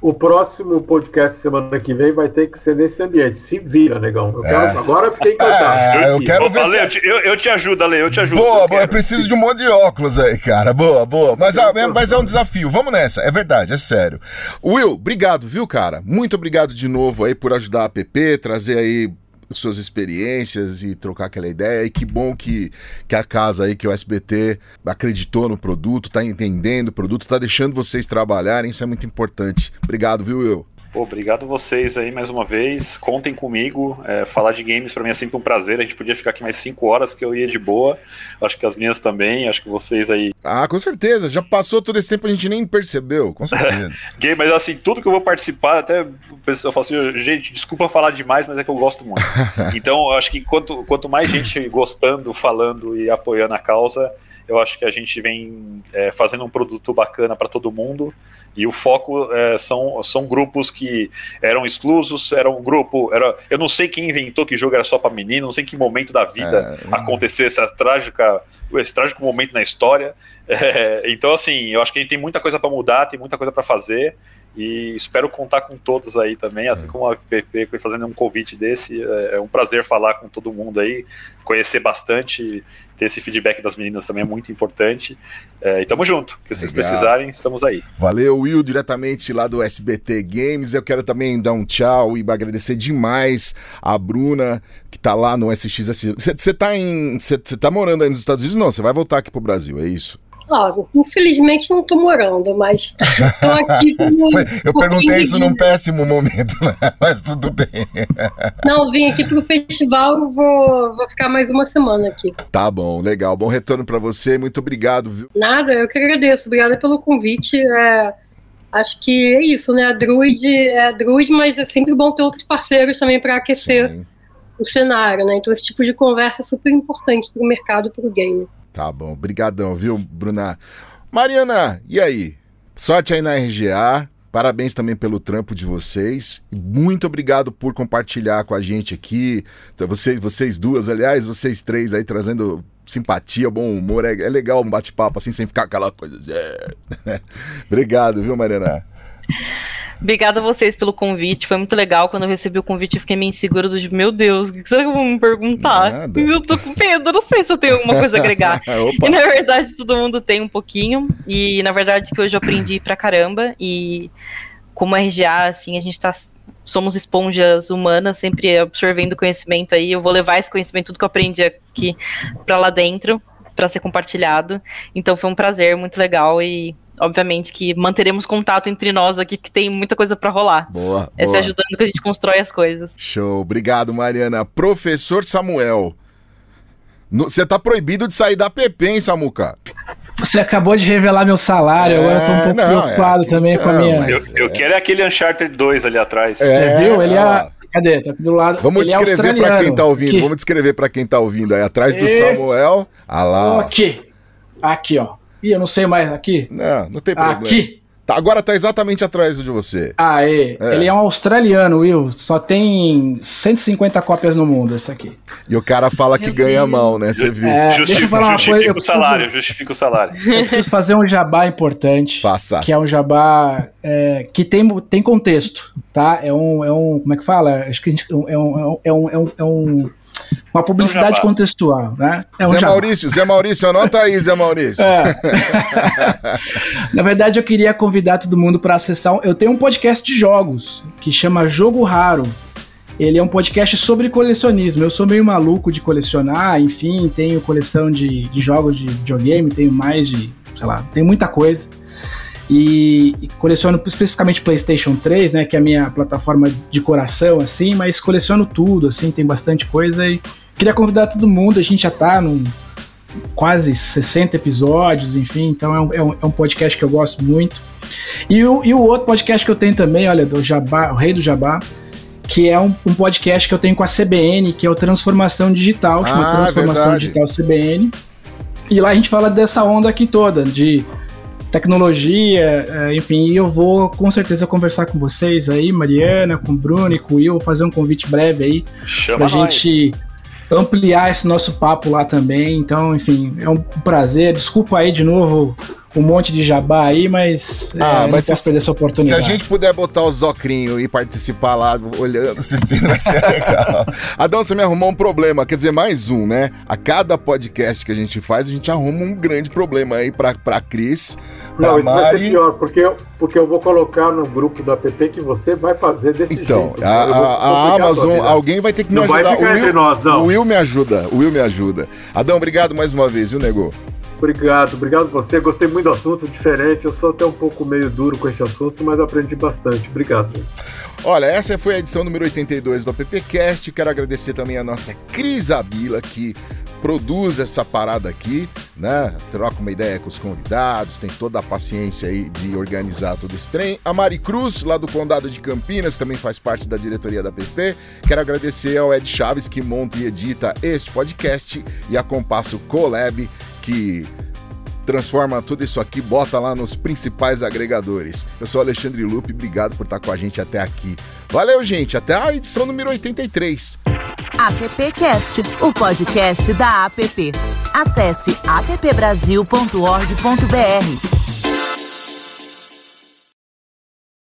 o próximo podcast semana que vem vai ter que ser nesse ambiente. Se vira, negão. Eu quero, é. Agora eu fiquei encantado. É, eu quero ver se... eu, te, eu, eu, te ajudo, Ale, eu te ajudo. Boa, eu, boa, eu preciso de um monte de óculos aí, cara. Boa, boa. Mas, ah, mas é um desafio. Vamos nessa. É verdade, é sério. Will, obrigado, viu, cara? Muito obrigado de novo aí por ajudar a PP, trazer aí suas experiências e trocar aquela ideia. E que bom que, que a casa aí, que o SBT acreditou no produto, tá entendendo o produto, tá deixando vocês trabalharem. Isso é muito importante. Obrigado, viu, Will? Obrigado vocês aí mais uma vez. Contem comigo. É, falar de games para mim é sempre um prazer. A gente podia ficar aqui mais cinco horas que eu ia de boa. Acho que as minhas também. Acho que vocês aí. Ah, com certeza. Já passou todo esse tempo a gente nem percebeu. Com certeza. Game, mas assim, tudo que eu vou participar, até o pessoal fala assim, gente, desculpa falar demais, mas é que eu gosto muito. então, acho que quanto, quanto mais gente gostando, falando e apoiando a causa, eu acho que a gente vem é, fazendo um produto bacana para todo mundo. E o foco é, são, são grupos que eram exclusos, era um grupo. Era, eu não sei quem inventou que jogo era só para menino, não sei em que momento da vida é, aconteceu essa trágica, esse trágico momento na história. É, então, assim, eu acho que a gente tem muita coisa para mudar, tem muita coisa para fazer. E espero contar com todos aí também, assim como a PP fazendo um convite desse. É, é um prazer falar com todo mundo aí, conhecer bastante, ter esse feedback das meninas também é muito importante. É, e tamo junto. Se vocês Legal. precisarem, estamos aí. Valeu, Will, diretamente lá do SBT Games. Eu quero também dar um tchau e agradecer demais a Bruna, que tá lá no SXS. Você tá em. Você tá morando aí nos Estados Unidos? Não, você vai voltar aqui pro Brasil, é isso? Claro, infelizmente não estou morando, mas estou aqui como, Eu perguntei isso num péssimo momento, né? mas tudo bem. Não, vim aqui para o festival, vou, vou ficar mais uma semana aqui. Tá bom, legal. Bom retorno para você, muito obrigado. Viu? Nada, eu que agradeço. Obrigada pelo convite. É, acho que é isso, né? A Druid é a Druid, mas é sempre bom ter outros parceiros também para aquecer Sim. o cenário, né? Então esse tipo de conversa é super importante para o mercado, para o game. Tá bom, brigadão, viu, Bruna? Mariana, e aí? Sorte aí na RGA. Parabéns também pelo trampo de vocês. Muito obrigado por compartilhar com a gente aqui. Então, vocês, vocês duas, aliás, vocês três aí trazendo simpatia, bom humor. É, é legal um bate-papo assim, sem ficar aquela coisa. É. obrigado, viu, Mariana? Obrigada a vocês pelo convite. Foi muito legal. Quando eu recebi o convite, eu fiquei meio insegura do meu Deus, o que será que vão me perguntar? Nada. Eu tô com medo, não sei se eu tenho alguma coisa a agregar. e na verdade, todo mundo tem um pouquinho. E na verdade, que hoje eu aprendi pra caramba. E como RGA, assim, a gente tá somos esponjas humanas, sempre absorvendo conhecimento aí. Eu vou levar esse conhecimento, tudo que eu aprendi aqui para lá dentro, para ser compartilhado. Então foi um prazer, muito legal e obviamente que manteremos contato entre nós aqui, porque tem muita coisa para rolar. Boa. É se boa. ajudando que a gente constrói as coisas. Show. Obrigado, Mariana. Professor Samuel. Você tá proibido de sair da PP, hein, Samuca? Você acabou de revelar meu salário, agora eu tô um pouco não, preocupado é- também com a não, minha. Eu, eu quero é aquele Uncharted 2 ali atrás. É. Você viu? Ele é. Cadê? Tá aqui do lado. Vamos ele é descrever pra australiano. quem tá ouvindo. Aqui. Vamos descrever pra quem tá ouvindo aí. Atrás do. Samuel. Ah lá. Aqui. Aqui, ó. Ih, eu não sei mais. Aqui. Não, não tem problema. Aqui. Tá, agora tá exatamente atrás de você. Aê. É. Ele é um australiano, Will. Só tem 150 cópias no mundo, esse aqui. E o cara fala que ganha mal, né? Você viu? É, deixa eu Justifica, falar uma justifica coisa. Eu o salário, justifica o salário. eu preciso fazer um jabá importante. Faça. Que é um jabá é, que tem, tem contexto, tá? É um, é um. Como é que fala? Acho que a gente, é, um, é, um, é, um, é um- uma publicidade jabá. contextual, né? É um Zé jabá. Maurício, Zé Maurício, anota aí, Zé Maurício. É. Na verdade, eu queria convidar todo mundo para acessar. um- Eu tenho um podcast de jogos que chama Jogo Raro. Ele é um podcast sobre colecionismo. Eu sou meio maluco de colecionar, enfim, tenho coleção de, de jogos de videogame, tenho mais de, sei lá, tenho muita coisa. E, e coleciono especificamente PlayStation 3, né, que é a minha plataforma de coração, assim, mas coleciono tudo, assim, tem bastante coisa. E queria convidar todo mundo, a gente já tá num, quase 60 episódios, enfim, então é um, é um, é um podcast que eu gosto muito. E o, e o outro podcast que eu tenho também, olha, do Jabá, o Rei do Jabá, que é um, um podcast que eu tenho com a CBN, que é o Transformação Digital, chama Ah, Transformação verdade. Digital CBN. E lá a gente fala dessa onda aqui toda, de tecnologia, eh, enfim, e eu vou com certeza conversar com vocês aí, Mariana, com o Bruno e com o Will, fazer um convite breve aí Chama pra nós. gente ampliar esse nosso papo lá também. Então, enfim, é um prazer. Desculpa aí de novo um monte de jabá aí, mas, Ah, é, mas não se- perder essa Se oportunidade. a gente puder botar o Zocrinho e participar lá, olhando, assistindo, vai ser legal. Adão, você me arrumou um problema, quer dizer, mais um, né? A cada podcast que a gente faz, a gente arruma um grande problema aí pra, pra Cris, Não, isso vai ser Mari. pior, porque eu, porque eu vou colocar no grupo da app que você vai fazer desse Então, jeito. a, vou a- a Amazon, vida. alguém vai ter que me Não vai ajudar. ficar o, entre Will, nós, não. o Will me ajuda, o Will me ajuda. Adão, obrigado mais uma vez, viu, nego? Obrigado, obrigado você. Gostei muito do assunto, diferente. Eu sou até um pouco meio duro com esse assunto, mas aprendi bastante. Obrigado. Olha, essa foi a edição número 82 do AppCast. Quero agradecer também a nossa Cris Abila, que produz essa parada aqui, né? Troca uma ideia com os convidados, tem toda a paciência aí de organizar todo esse trem. A Mari Cruz, lá do Condado de Campinas, também faz parte da diretoria da PP. Quero agradecer ao Ed Chaves, que monta e edita este podcast, e a Compasso Colab, que transforma tudo isso aqui, bota lá nos principais agregadores. Eu sou Alexandre Lupe, obrigado por estar com a gente até aqui. Valeu, gente, até a edição número 83. AppCast, o podcast da app. Acesse appbrasil.org.br.